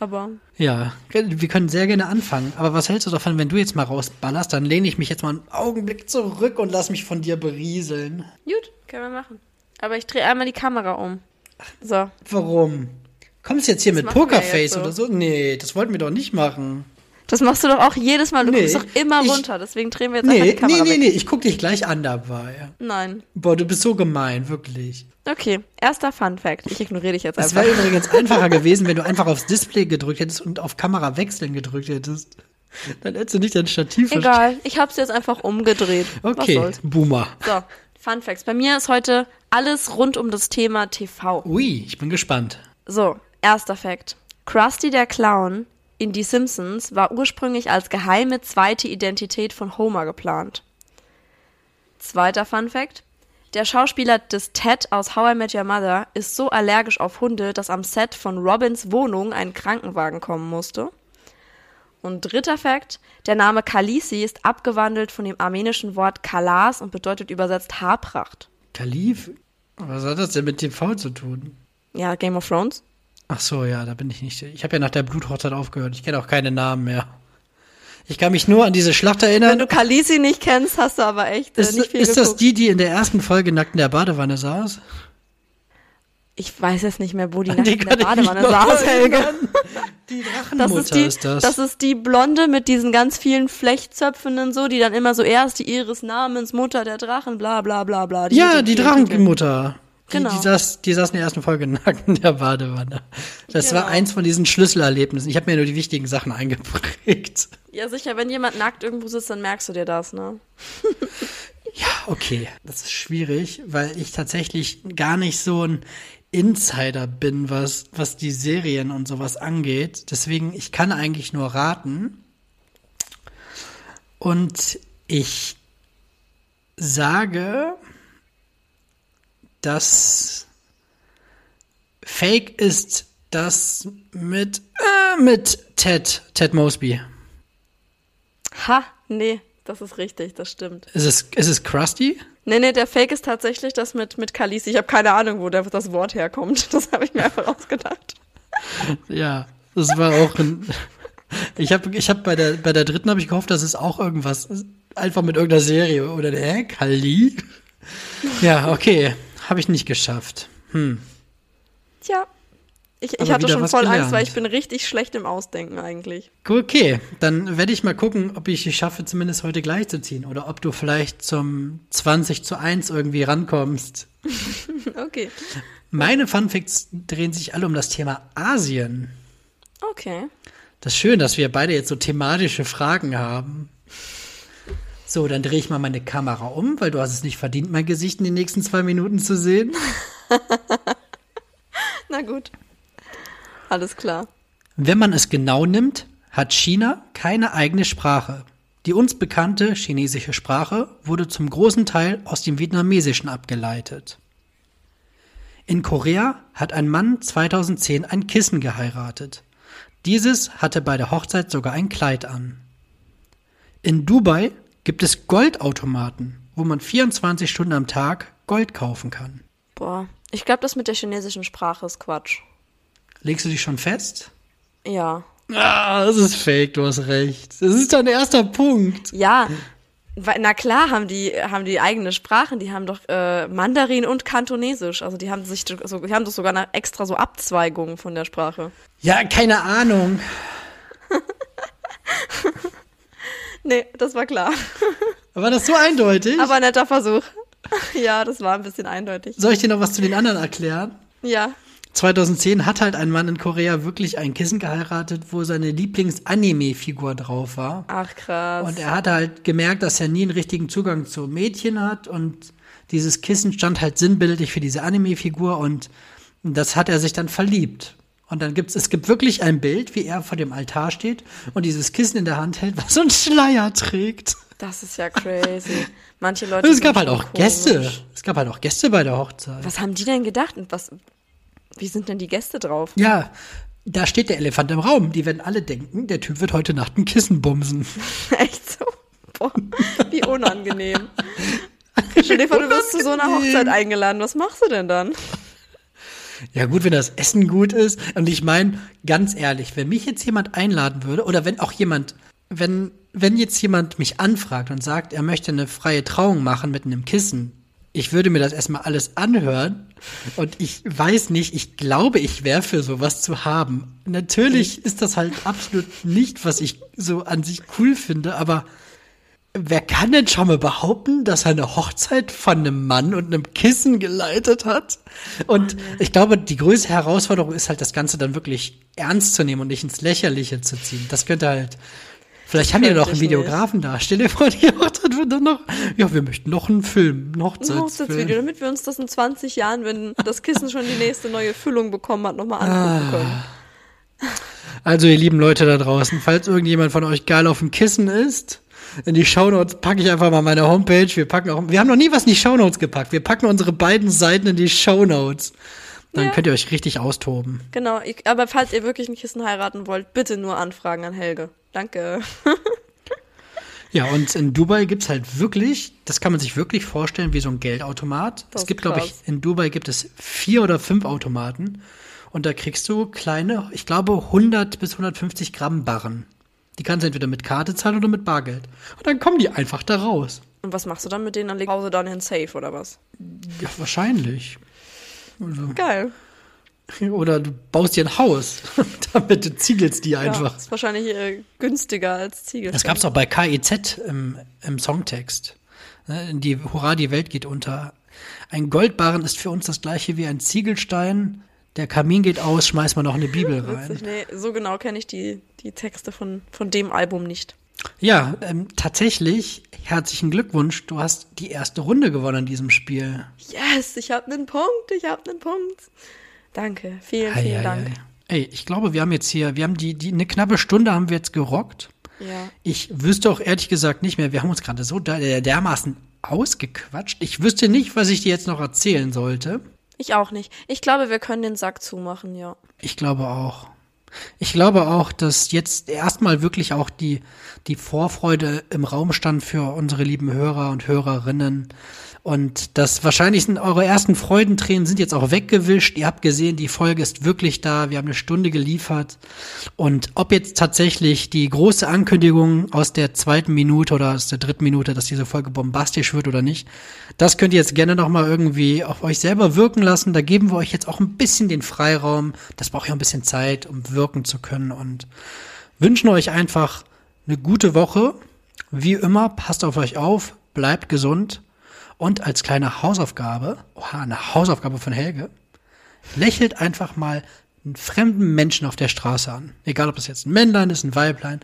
Aber
Ja, wir können sehr gerne anfangen. Aber was hältst du davon, wenn du jetzt mal rausballerst? Dann lehne ich mich jetzt mal einen Augenblick zurück und lass mich von dir berieseln.
gut, können wir machen. Aber ich drehe einmal die Kamera um. So.
Warum? Kommst du jetzt hier
Das
mit Pokerface
so.
oder so? Nee, das wollten wir doch nicht machen.
Das machst du doch auch jedes Mal. Du
Nee,
guckst doch immer
ich-
runter. Deswegen drehen wir jetzt einfach
Nee,
die Kamera
nee, nee,
weg.
nee, ich guck dich gleich an dabei.
Nein.
Boah, du bist so gemein, wirklich.
Okay, erster Fun Fact. Ich ignoriere dich jetzt
Es
einfach.
wäre übrigens [laughs] einfacher gewesen, wenn du einfach aufs Display gedrückt hättest und auf Kamera wechseln gedrückt hättest. Dann hättest du nicht dein Stativ.
Egal, ich hab's jetzt einfach umgedreht.
Okay. Boomer.
So, Fun Facts. Bei mir ist heute alles rund um das Thema TV.
Ui, ich bin gespannt.
So, erster Fact. Krusty der Clown in Die Simpsons war ursprünglich als geheime zweite Identität von Homer geplant. Zweiter Fun Fact. Der Schauspieler des Ted aus How I Met Your Mother ist so allergisch auf Hunde, dass am Set von Robins Wohnung ein Krankenwagen kommen musste. Und dritter Fakt, der Name Khaleesi ist abgewandelt von dem armenischen Wort Kalas und bedeutet übersetzt Haarpracht.
Kalif? Was hat das denn mit TV zu tun?
Ja, Game of Thrones?
Ach so, ja, da bin ich nicht. Ich habe ja nach der Bluthochzeit aufgehört. Ich kenne auch keine Namen mehr. Ich kann mich nur an diese Schlacht
Wenn
erinnern.
du Khaleesi nicht kennst, hast du aber echt äh,
Ist,
nicht viel
ist das
geguckt.
die, die in der ersten Folge nackt in der Badewanne saß?
Ich weiß jetzt nicht mehr, wo die
An
nackt
die
in der Badewanne saß, Helge.
Die
Das
Drachenmutter
ist, die,
ist das.
das ist die Blonde mit diesen ganz vielen Flechtzöpfen und so, die dann immer so erst die ihres Namens, Mutter der Drachen, bla bla bla bla.
ja, die
vielen Titeln.
Drachenmutter. Die,
Genau.
die, saß, die saß in der ersten Folge [laughs] nackt in der Badewanne. Das war
Genau.
eins von diesen Schlüsselerlebnissen. Ich habe mir nur die wichtigen Sachen [laughs] eingeprägt.
Ja, sicher, wenn jemand nackt irgendwo sitzt, dann merkst du dir das, ne? [laughs]
Ja, okay. Das ist schwierig, weil ich tatsächlich gar nicht so ein Insider bin, was, was die Serien und sowas angeht. Deswegen, ich kann eigentlich nur raten. Und ich sage, dass Fake ist das mit, äh, mit Ted, Ted Mosby.
Ha, nee, das ist richtig, das stimmt.
Ist es, ist es Krusty?
Nee, nee, der Fake ist tatsächlich das mit, mit Khaleesi. Ich habe keine Ahnung, wo der, das Wort herkommt. Das habe ich mir einfach ausgedacht. [laughs]
Ja, das war auch ein. Ich habe ich hab bei der bei der dritten habe ich gehofft, dass es auch irgendwas einfach mit irgendeiner Serie oder der Kali. Ja, okay, habe ich nicht geschafft. Hm.
Tja. Ich, ich hatte schon voll Angst,
gelernt.
weil ich bin richtig schlecht im Ausdenken eigentlich.
Okay, dann werde ich mal gucken, ob ich es schaffe, zumindest heute gleich zu ziehen oder ob du vielleicht zum 20 zu 1 irgendwie rankommst. [laughs]
Okay.
Meine Funfacts drehen sich alle um das Thema Asien.
Okay.
Das ist schön, dass wir beide jetzt so thematische Fragen haben. So, dann drehe ich mal meine Kamera um, weil du hast es nicht verdient, mein Gesicht in den nächsten zwei Minuten zu sehen. [laughs]
Na gut. Alles klar.
Wenn man es genau nimmt, hat China keine eigene Sprache. Die uns bekannte chinesische Sprache wurde zum großen Teil aus dem Vietnamesischen abgeleitet. In Korea hat ein Mann 2010 ein Kissen geheiratet. Dieses hatte bei der Hochzeit sogar ein Kleid an. In Dubai gibt es Goldautomaten, wo man 24 Stunden am Tag Gold kaufen kann.
Boah, ich glaube, das mit der chinesischen Sprache ist Quatsch.
Legst du dich schon fest?
Ja.
Ah, das ist fake, du hast recht. Das ist dein erster Punkt.
Ja. Na klar haben die, haben die eigene Sprachen, die haben doch äh, Mandarin und Kantonesisch. Also die haben sich so, die haben doch sogar eine extra so Abzweigungen von der Sprache.
Ja, keine Ahnung. [laughs]
Nee, das war klar.
War das so eindeutig?
Aber netter Versuch. [laughs] Ja, das war ein bisschen eindeutig.
Soll ich dir noch was zu den anderen erklären?
Ja.
2010 hat halt ein Mann in Korea wirklich ein Kissen geheiratet, wo seine Lieblings-Anime-Figur drauf war.
Ach krass.
Und er hatte halt gemerkt, dass er nie einen richtigen Zugang zu Mädchen hat und dieses Kissen stand halt sinnbildlich für diese Anime-Figur und das hat er sich dann verliebt. Und dann gibt's, es gibt wirklich ein Bild, wie er vor dem Altar steht und dieses Kissen in der Hand hält, was so einen Schleier trägt.
das ist ja crazy. Manche Leute.
Und es gab halt auch
komisch.
Gäste. Es gab halt auch Gäste bei der Hochzeit.
Was haben die denn gedacht und was? Wie sind denn die Gäste drauf?
Ja, da steht der Elefant im Raum. Die werden alle denken, der Typ wird heute Nacht ein Kissen bumsen. [laughs]
Echt so? Boah, wie unangenehm. Stell dir vor, du wirst zu so einer Hochzeit eingeladen. Was machst du denn dann?
Ja gut, wenn das Essen gut ist. Und ich meine, ganz ehrlich, wenn mich jetzt jemand einladen würde oder wenn auch jemand, wenn, wenn jetzt jemand mich anfragt und sagt, er möchte eine freie Trauung machen mit einem Kissen, ich würde mir das erstmal alles anhören und ich weiß nicht, ich glaube, ich wäre für sowas zu haben. Natürlich ist das halt absolut nicht, was ich so an sich cool finde, aber wer kann denn schon mal behaupten, dass er eine Hochzeit von einem Mann und einem Kissen geleitet hat? Und ich glaube, die größte Herausforderung ist halt, das Ganze dann wirklich ernst zu nehmen und nicht ins Lächerliche zu ziehen. Das könnte halt. Vielleicht haben die noch einen Videografen da. Stell dir vor, die Hochzeit wird dann noch. Ja, wir möchten noch einen Film, einen
Ein
Hochzeitsfilm.
Hochzeitsvideo, damit wir uns das in 20 Jahren, wenn das Kissen schon die nächste neue Füllung bekommen hat, nochmal angucken können.
Also, ihr lieben Leute da draußen, falls irgendjemand von euch geil auf dem Kissen ist, in die Shownotes packe ich einfach mal meine Homepage. Wir packen auch, wir haben noch nie was in die Shownotes gepackt. Wir packen unsere beiden Seiten in die Shownotes. Dann
Ja.
könnt ihr euch richtig austoben.
Genau, ich, aber falls ihr wirklich ein Kissen heiraten wollt, bitte nur Anfragen an Helge. Danke. [laughs]
Ja, und in Dubai gibt's halt wirklich, das kann man sich wirklich vorstellen, wie so ein Geldautomat.
Das
es gibt, glaube ich, in Dubai gibt es vier oder fünf Automaten. Und da kriegst du kleine, ich glaube, 100 bis 150 Gramm Barren. Die kannst du entweder mit Karte zahlen oder mit Bargeld. Und dann kommen die einfach da raus.
Und was machst du dann mit denen? Dann legst du Hause dann in Safe oder was?
Ja, wahrscheinlich.
Geil. [laughs]
Oder du baust dir ein Haus, [laughs] damit du ziegelst die
Ja,
einfach.
ist wahrscheinlich äh, günstiger als Ziegel.
Das gab's auch bei KIZ im, im Songtext. Ne, Die Hurra, die Welt geht unter. Ein Goldbarren ist für uns das gleiche wie ein Ziegelstein. Der Kamin geht aus, schmeiß mal noch eine Bibel [laughs] rein.
Witzig, nee, so genau kenne ich die, die Texte von, von dem Album nicht.
Ja, ähm, tatsächlich, herzlichen Glückwunsch. Du hast die erste Runde gewonnen in diesem Spiel.
Yes, ich habe einen Punkt, ich habe einen Punkt. Danke, vielen, vielen
ei,
Dank.
Ey, ich glaube, wir haben jetzt hier, wir haben die, die, eine knappe Stunde haben wir jetzt gerockt.
Ja.
Ich wüsste auch ehrlich gesagt nicht mehr, wir haben uns gerade so der, dermaßen ausgequatscht. Ich wüsste nicht, was ich dir jetzt noch erzählen sollte.
Ich auch nicht. Ich glaube, wir können den Sack zumachen, ja.
Ich glaube auch. Ich glaube auch, dass jetzt erstmal wirklich auch die, die Vorfreude im Raum stand für unsere lieben Hörer und Hörerinnen. Und das wahrscheinlich sind eure ersten Freudentränen sind jetzt auch weggewischt. Ihr habt gesehen, die Folge ist wirklich da. Wir haben eine Stunde geliefert. Und ob jetzt tatsächlich die große Ankündigung aus der zweiten Minute oder aus der dritten Minute, dass diese Folge bombastisch wird oder nicht, das könnt ihr jetzt gerne nochmal irgendwie auf euch selber wirken lassen. Da geben wir euch jetzt auch ein bisschen den Freiraum. Das braucht ja ein bisschen Zeit, um wirken zu können. Und wünschen euch einfach eine gute Woche. Wie immer, passt auf euch auf, bleibt gesund. Und als kleine Hausaufgabe, oha, eine Hausaufgabe von Helge, lächelt einfach mal einen fremden Menschen auf der Straße an. Egal, ob das jetzt ein Männlein ist, ein Weiblein.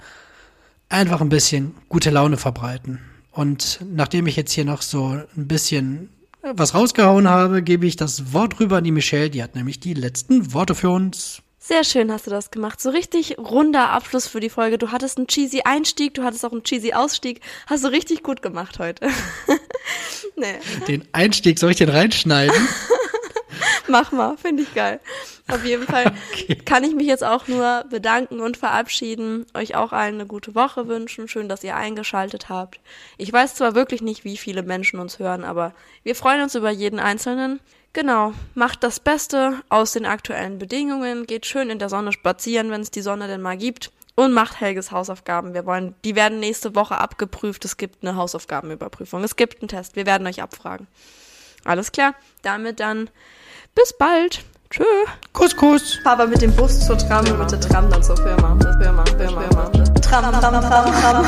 Einfach ein bisschen gute Laune verbreiten. Und nachdem ich jetzt hier noch so ein bisschen was rausgehauen habe, gebe ich das Wort rüber an die Michelle. Die hat nämlich die letzten Worte für uns.
Sehr schön hast du das gemacht. So richtig runder Abschluss für die Folge. Du hattest einen cheesy Einstieg, du hattest auch einen cheesy Ausstieg. Hast du richtig gut gemacht heute. [laughs]
nee. Den Einstieg soll ich den reinschneiden? [laughs]
Mach mal, finde ich geil. Auf jeden Fall [laughs] okay. kann ich mich jetzt auch nur bedanken und verabschieden, euch auch allen eine gute Woche wünschen. Schön, dass ihr eingeschaltet habt. Ich weiß zwar wirklich nicht, wie viele Menschen uns hören, aber wir freuen uns über jeden Einzelnen. Genau, macht das Beste aus den aktuellen Bedingungen, geht schön in der Sonne spazieren, wenn es die Sonne denn mal gibt und macht Helges Hausaufgaben. Wir wollen, die werden nächste Woche abgeprüft. Es gibt eine Hausaufgabenüberprüfung. Es gibt einen Test. Wir werden euch abfragen. Alles klar. Damit dann bis bald. Tschö.
Kuss, Kuss.
Papa mit dem Bus zur Tram und mit der Tram dann zur Firma. Firma, Firma, Firma. Tram, Tram, Tram, Tram.